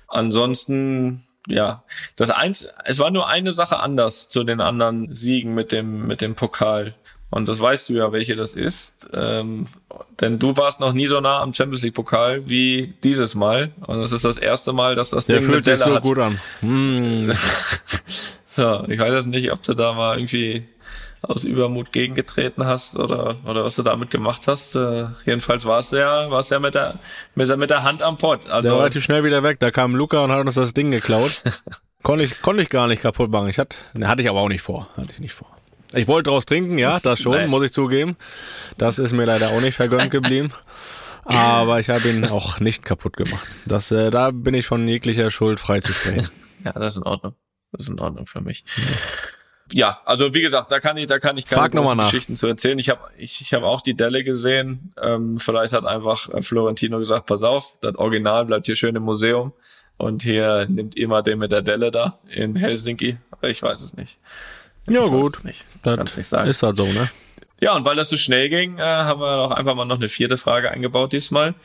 Ansonsten ja, das eins, es war nur eine Sache anders zu den anderen Siegen mit dem mit dem Pokal. Und das weißt du ja, welche das ist. Ähm, denn du warst noch nie so nah am Champions League Pokal wie dieses Mal. Und das ist das erste Mal, dass das Der Ding fühlt sich so hat. gut an. Hm. so, ich weiß jetzt nicht, ob du da mal irgendwie aus Übermut gegengetreten hast oder, oder was du damit gemacht hast. Äh, jedenfalls war es ja, war es ja mit der, mit der, mit der Hand am Pott. Also, Der war relativ schnell wieder weg. Da kam Luca und hat uns das Ding geklaut. konnte ich, konnte ich gar nicht kaputt machen. Ich hatte, ne, hatte ich aber auch nicht vor. Hatte ich nicht vor. Ich wollte draus trinken, ja, das schon, Nein. muss ich zugeben. Das ist mir leider auch nicht vergönnt geblieben. Aber ich habe ihn auch nicht kaputt gemacht. Das, äh, da bin ich von jeglicher Schuld frei zu sprechen. Ja, das ist in Ordnung. Das ist in Ordnung für mich. Ja, also wie gesagt, da kann ich, da kann ich keine großen Geschichten zu erzählen. Ich habe, ich, ich habe auch die Delle gesehen. Ähm, vielleicht hat einfach äh, Florentino gesagt: Pass auf, das Original bleibt hier schön im Museum und hier nimmt immer den mit der Delle da in Helsinki. Ich weiß es nicht. Ja, ich gut. Nicht. Das nicht sagen. ist halt so, ne? Ja, und weil das so schnell ging, äh, haben wir auch einfach mal noch eine vierte Frage eingebaut diesmal.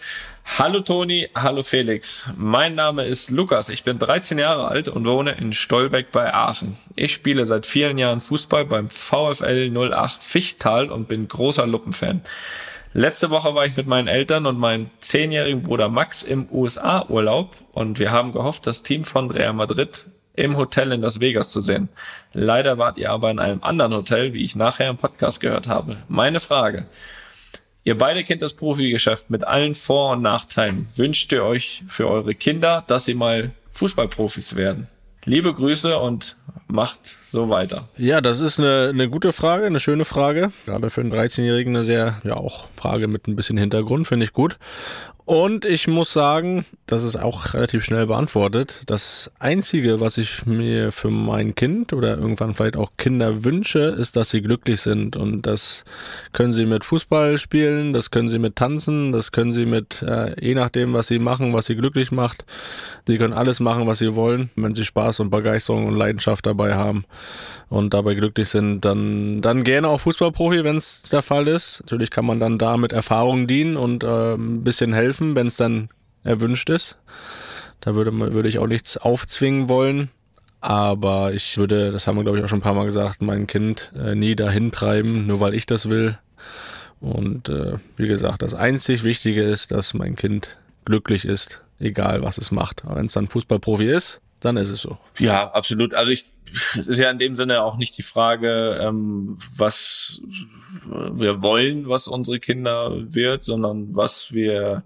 Hallo Toni, hallo Felix. Mein Name ist Lukas. Ich bin 13 Jahre alt und wohne in Stolbeck bei Aachen. Ich spiele seit vielen Jahren Fußball beim VfL 08 Fichtal und bin großer Luppenfan. Letzte Woche war ich mit meinen Eltern und meinem zehnjährigen Bruder Max im USA-Urlaub und wir haben gehofft, das Team von Real Madrid im Hotel in Las Vegas zu sehen. Leider wart ihr aber in einem anderen Hotel, wie ich nachher im Podcast gehört habe. Meine Frage. Ihr beide kennt das Profigeschäft mit allen Vor- und Nachteilen. Wünscht ihr euch für eure Kinder, dass sie mal Fußballprofis werden? Liebe Grüße und macht so weiter. Ja, das ist eine, eine gute Frage, eine schöne Frage. Gerade für einen 13-Jährigen eine sehr, ja auch Frage mit ein bisschen Hintergrund, finde ich gut. Und ich muss sagen, das ist auch relativ schnell beantwortet. Das Einzige, was ich mir für mein Kind oder irgendwann vielleicht auch Kinder wünsche, ist, dass sie glücklich sind. Und das können sie mit Fußball spielen, das können sie mit Tanzen, das können sie mit, äh, je nachdem, was sie machen, was sie glücklich macht. Sie können alles machen, was sie wollen. Wenn sie Spaß und Begeisterung und Leidenschaft dabei haben und dabei glücklich sind, dann, dann gerne auch Fußballprofi, wenn es der Fall ist. Natürlich kann man dann da mit Erfahrung dienen und äh, ein bisschen helfen helfen, wenn es dann erwünscht ist. Da würde, würde ich auch nichts aufzwingen wollen. Aber ich würde, das haben wir glaube ich auch schon ein paar Mal gesagt, mein Kind äh, nie dahin treiben, nur weil ich das will. Und äh, wie gesagt, das einzig Wichtige ist, dass mein Kind glücklich ist, egal was es macht. Wenn es dann Fußballprofi ist, dann ist es so. Ja, absolut. Also ich, es ist ja in dem Sinne auch nicht die Frage, ähm, was wir wollen, was unsere Kinder wird, sondern was wir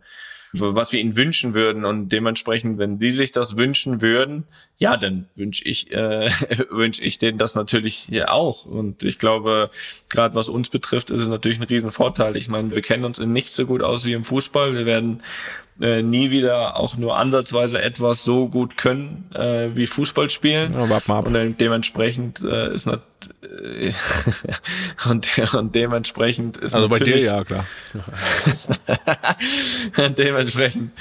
was wir ihnen wünschen würden und dementsprechend, wenn die sich das wünschen würden, ja, dann wünsche ich äh, wünsche ich denen das natürlich ja auch und ich glaube, gerade was uns betrifft, ist es natürlich ein Riesenvorteil. Ich meine, wir kennen uns in nicht so gut aus wie im Fußball. Wir werden äh, nie wieder auch nur ansatzweise etwas so gut können äh, wie Fußball spielen. Ja, warte mal ab. Und dementsprechend äh, ist nat und, und dementsprechend ist also bei dir ja klar. dementsprechend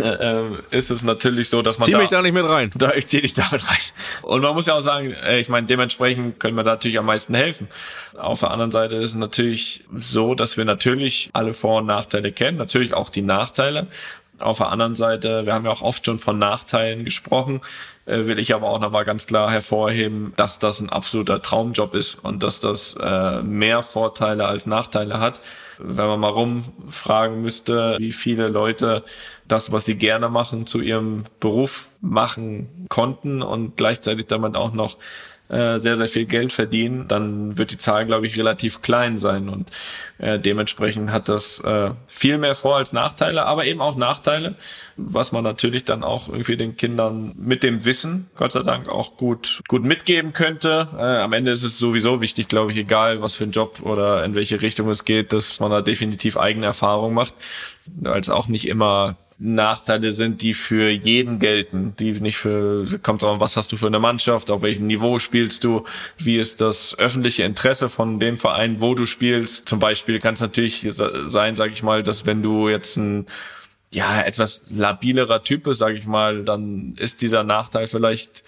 äh, ist es natürlich so, dass man zieh da, mich da nicht mit rein. Da ich zieh dich damit rein. Und man muss ja auch sagen, äh, ich meine, dementsprechend können wir da natürlich am meisten helfen. Auf der anderen Seite ist es natürlich so, dass wir natürlich alle Vor- und Nachteile kennen, natürlich auch die Nachteile. Auf der anderen Seite, wir haben ja auch oft schon von Nachteilen gesprochen, äh, will ich aber auch nochmal ganz klar hervorheben, dass das ein absoluter Traumjob ist und dass das äh, mehr Vorteile als Nachteile hat. Wenn man mal rumfragen müsste, wie viele Leute das, was sie gerne machen, zu ihrem Beruf machen konnten und gleichzeitig damit auch noch äh, sehr, sehr viel Geld verdienen, dann wird die Zahl, glaube ich, relativ klein sein. Und äh, dementsprechend hat das äh, viel mehr Vor- als Nachteile, aber eben auch Nachteile, was man natürlich dann auch irgendwie den Kindern mit dem Wissen, Gott sei Dank, auch gut, gut mitgeben könnte. Äh, am Ende ist es sowieso wichtig, glaube ich, egal was für ein Job oder in welche Richtung es geht, dass man da definitiv eigene Erfahrungen macht, als auch nicht immer Nachteile sind, die für jeden gelten, die nicht für, kommt drauf, was hast du für eine Mannschaft, auf welchem Niveau spielst du, wie ist das öffentliche Interesse von dem Verein, wo du spielst. Zum Beispiel kann es natürlich sein, sage ich mal, dass wenn du jetzt ein ja, etwas labilerer Typ bist, sage ich mal, dann ist dieser Nachteil vielleicht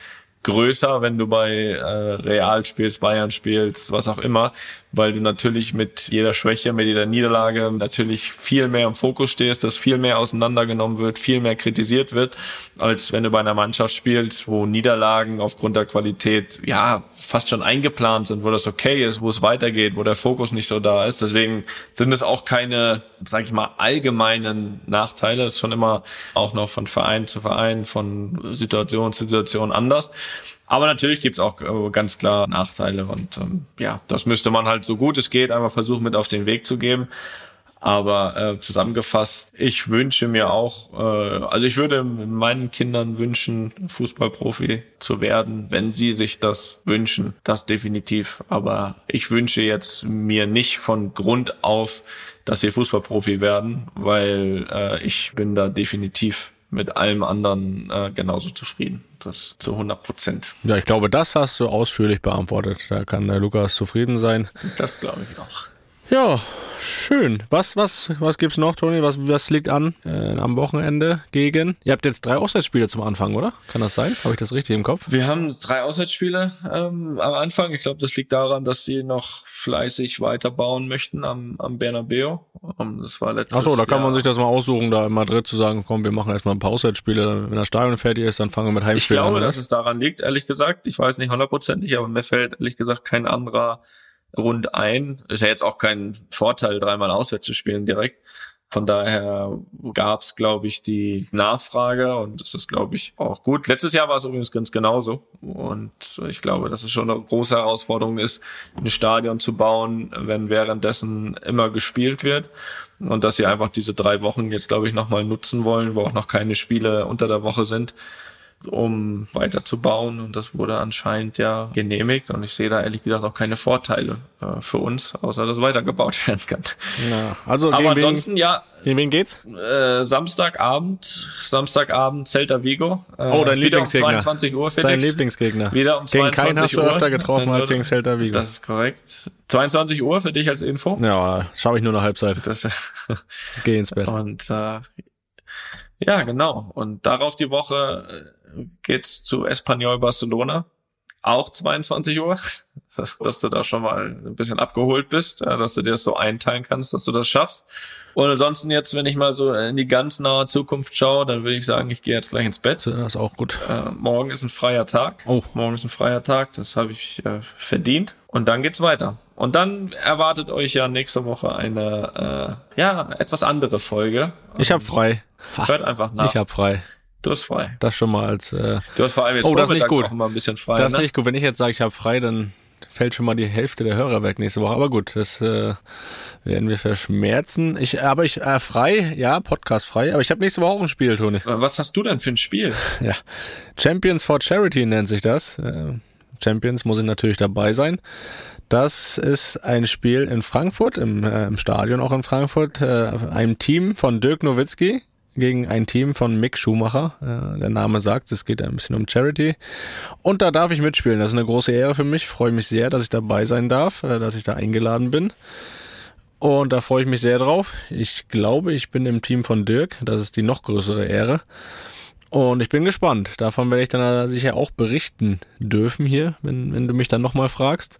größer, wenn du bei äh, Real spielst, Bayern spielst, was auch immer, weil du natürlich mit jeder Schwäche, mit jeder Niederlage natürlich viel mehr im Fokus stehst, dass viel mehr auseinandergenommen wird, viel mehr kritisiert wird, als wenn du bei einer Mannschaft spielst, wo Niederlagen aufgrund der Qualität ja fast schon eingeplant sind, wo das okay ist, wo es weitergeht, wo der Fokus nicht so da ist. Deswegen sind es auch keine, sag ich mal, allgemeinen Nachteile. Es ist schon immer auch noch von Verein zu Verein, von Situation zu Situation anders. Aber natürlich gibt's auch äh, ganz klar Nachteile und ähm, ja, das müsste man halt so gut es geht einfach versuchen mit auf den Weg zu geben. Aber äh, zusammengefasst, ich wünsche mir auch, äh, also ich würde meinen Kindern wünschen, Fußballprofi zu werden, wenn sie sich das wünschen, das definitiv. Aber ich wünsche jetzt mir nicht von Grund auf, dass sie Fußballprofi werden, weil äh, ich bin da definitiv mit allem anderen äh, genauso zufrieden. Das zu 100 Prozent. Ja, ich glaube, das hast du ausführlich beantwortet. Da kann der Lukas zufrieden sein. Das glaube ich auch. Ja, schön. Was, was, was gibt's noch, Toni? Was, was liegt an äh, am Wochenende gegen? Ihr habt jetzt drei Auswärtsspiele zum Anfang, oder? Kann das sein? Habe ich das richtig im Kopf? Wir haben drei Auswärtsspiele ähm, am Anfang. Ich glaube, das liegt daran, dass sie noch fleißig weiterbauen möchten am, am Bernabeu. Um, das war letztes Achso, da kann Jahr. man sich das mal aussuchen, da in Madrid zu sagen, komm, wir machen erstmal ein paar Auswärtsspiele. Wenn das Stadion fertig ist, dann fangen wir mit Ich Heimspielen glaube, an. dass es daran liegt, ehrlich gesagt. Ich weiß nicht hundertprozentig, aber mir fällt ehrlich gesagt kein anderer Grund ein. Ist ja jetzt auch kein Vorteil, dreimal auswärts zu spielen direkt. Von daher gab es, glaube ich, die Nachfrage und das ist, glaube ich, auch gut. Letztes Jahr war es übrigens ganz genauso. Und ich glaube, dass es schon eine große Herausforderung ist, ein Stadion zu bauen, wenn währenddessen immer gespielt wird. Und dass sie einfach diese drei Wochen jetzt, glaube ich, nochmal nutzen wollen, wo auch noch keine Spiele unter der Woche sind um weiterzubauen. Und das wurde anscheinend ja genehmigt. Und ich sehe da ehrlich gesagt auch keine Vorteile äh, für uns, außer dass weitergebaut werden kann. Ja, also Aber ansonsten, wen, ja. Gegen wen geht's? Äh, Samstagabend, Samstagabend Celta Vigo. Äh, oh, dein Lieblingsgegner. Um 22 Uhr, Felix. Dein Lieblingsgegner. Wieder um 22 gegen keinen hast Uhr. du öfter getroffen als gegen Celta Vigo. Das ist korrekt. 22 Uhr für dich als Info. Ja, schaue ich nur eine Halbzeit. Das, Geh ins Bett. Und äh, ja, genau. Und darauf die Woche geht's zu Espanyol Barcelona. Auch 22 Uhr, dass du da schon mal ein bisschen abgeholt bist, dass du dir das so einteilen kannst, dass du das schaffst. Und ansonsten jetzt, wenn ich mal so in die ganz nahe Zukunft schaue, dann würde ich sagen, ich gehe jetzt gleich ins Bett. Das ist auch gut. Äh, morgen ist ein freier Tag. Oh. Morgen ist ein freier Tag, das habe ich äh, verdient. Und dann geht's weiter. Und dann erwartet euch ja nächste Woche eine, äh, ja, etwas andere Folge. Ich habe frei. Hört einfach nach. Ich habe frei. Du hast frei. Das schon mal als. Äh, du hast vor allem jetzt oh, das nicht gut. auch immer ein bisschen frei. Das ist ne? nicht gut. Wenn ich jetzt sage, ich habe frei, dann fällt schon mal die Hälfte der Hörer weg nächste Woche. Aber gut, das äh, werden wir verschmerzen. Ich, aber ich äh, frei, ja, Podcast frei. Aber ich habe nächste Woche auch ein Spiel, Toni. Was hast du denn für ein Spiel? Ja, Champions for Charity nennt sich das. Äh, Champions muss ich natürlich dabei sein. Das ist ein Spiel in Frankfurt, im, äh, im Stadion auch in Frankfurt, äh, einem Team von Dirk Nowitzki gegen ein Team von Mick Schumacher. Äh, der Name sagt, es geht ein bisschen um Charity. Und da darf ich mitspielen. Das ist eine große Ehre für mich. Ich freue mich sehr, dass ich dabei sein darf, äh, dass ich da eingeladen bin. Und da freue ich mich sehr drauf. Ich glaube, ich bin im Team von Dirk. Das ist die noch größere Ehre. Und ich bin gespannt. Davon werde ich dann sicher auch berichten dürfen hier, wenn, wenn du mich dann nochmal fragst.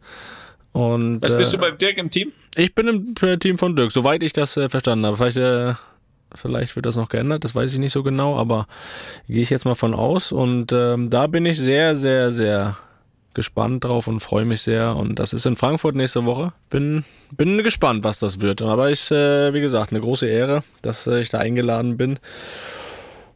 Und, Was bist äh, du beim Dirk im Team? Ich bin im Team von Dirk, soweit ich das äh, verstanden habe. Vielleicht, äh, vielleicht wird das noch geändert, das weiß ich nicht so genau, aber gehe ich jetzt mal von aus. Und ähm, da bin ich sehr, sehr, sehr gespannt drauf und freue mich sehr. Und das ist in Frankfurt nächste Woche. Bin, bin gespannt, was das wird. Aber ich, äh, wie gesagt, eine große Ehre, dass äh, ich da eingeladen bin.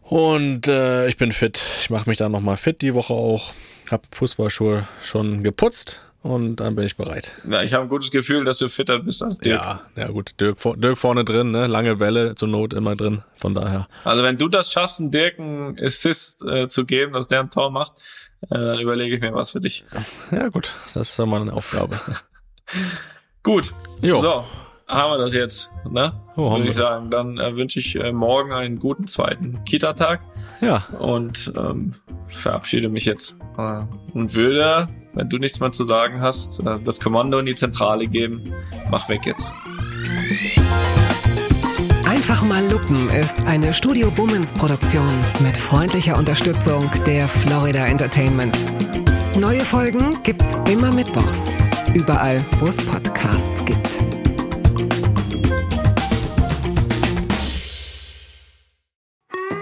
Und äh, ich bin fit. Ich mache mich da nochmal fit die Woche auch. Hab Fußballschuhe schon geputzt und dann bin ich bereit. Ja, ich habe ein gutes Gefühl, dass du fitter bist als Dirk. Ja, ja gut. Dirk, Dirk vorne drin, ne? lange Welle zur Not immer drin. Von daher. Also wenn du das schaffst, einen Dirk einen Assist äh, zu geben, dass der ein Tor macht, äh, dann überlege ich mir was für dich. Ja gut, das ist dann mal eine Aufgabe. gut. Jo. So, haben wir das jetzt, ne? Oh, Würde ich sagen. Dann äh, wünsche ich äh, morgen einen guten zweiten Kita-Tag. Ja. Und ähm, verabschiede mich jetzt. Äh, und würde, wenn du nichts mehr zu sagen hast, äh, das Kommando in die Zentrale geben. Mach weg jetzt. Einfach mal Lupen ist eine Studio Bummens Produktion mit freundlicher Unterstützung der Florida Entertainment. Neue Folgen gibt's immer mittwochs. Überall, wo es Podcasts gibt.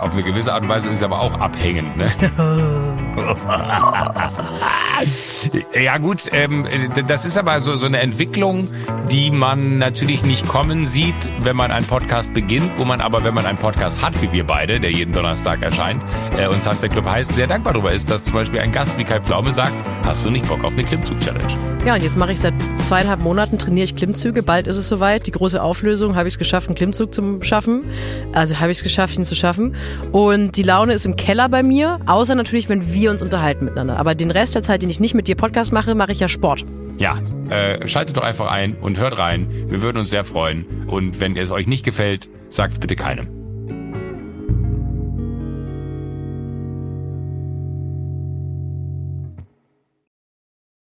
Auf eine gewisse Art und Weise ist es aber auch abhängend, ne? ja gut, ähm, das ist aber so, so eine Entwicklung, die man natürlich nicht kommen sieht, wenn man einen Podcast beginnt, wo man aber, wenn man einen Podcast hat, wie wir beide, der jeden Donnerstag erscheint, äh, und Sunset Club heißt, sehr dankbar darüber ist, dass zum Beispiel ein Gast wie Kai Pflaume sagt, hast du nicht Bock auf eine Klimmzug-Challenge? Ja, und jetzt mache ich seit zweieinhalb Monaten, trainiere ich Klimmzüge. Bald ist es soweit. Die große Auflösung, habe ich es geschafft, einen Klimmzug zu schaffen. Also habe ich es geschafft, ihn zu schaffen. Und die Laune ist im Keller bei mir, außer natürlich, wenn wir uns unterhalten miteinander. Aber den Rest der Zeit, den ich nicht mit dir Podcast mache, mache ich ja Sport. Ja, äh, schaltet doch einfach ein und hört rein. Wir würden uns sehr freuen. Und wenn es euch nicht gefällt, sagt es bitte keinem.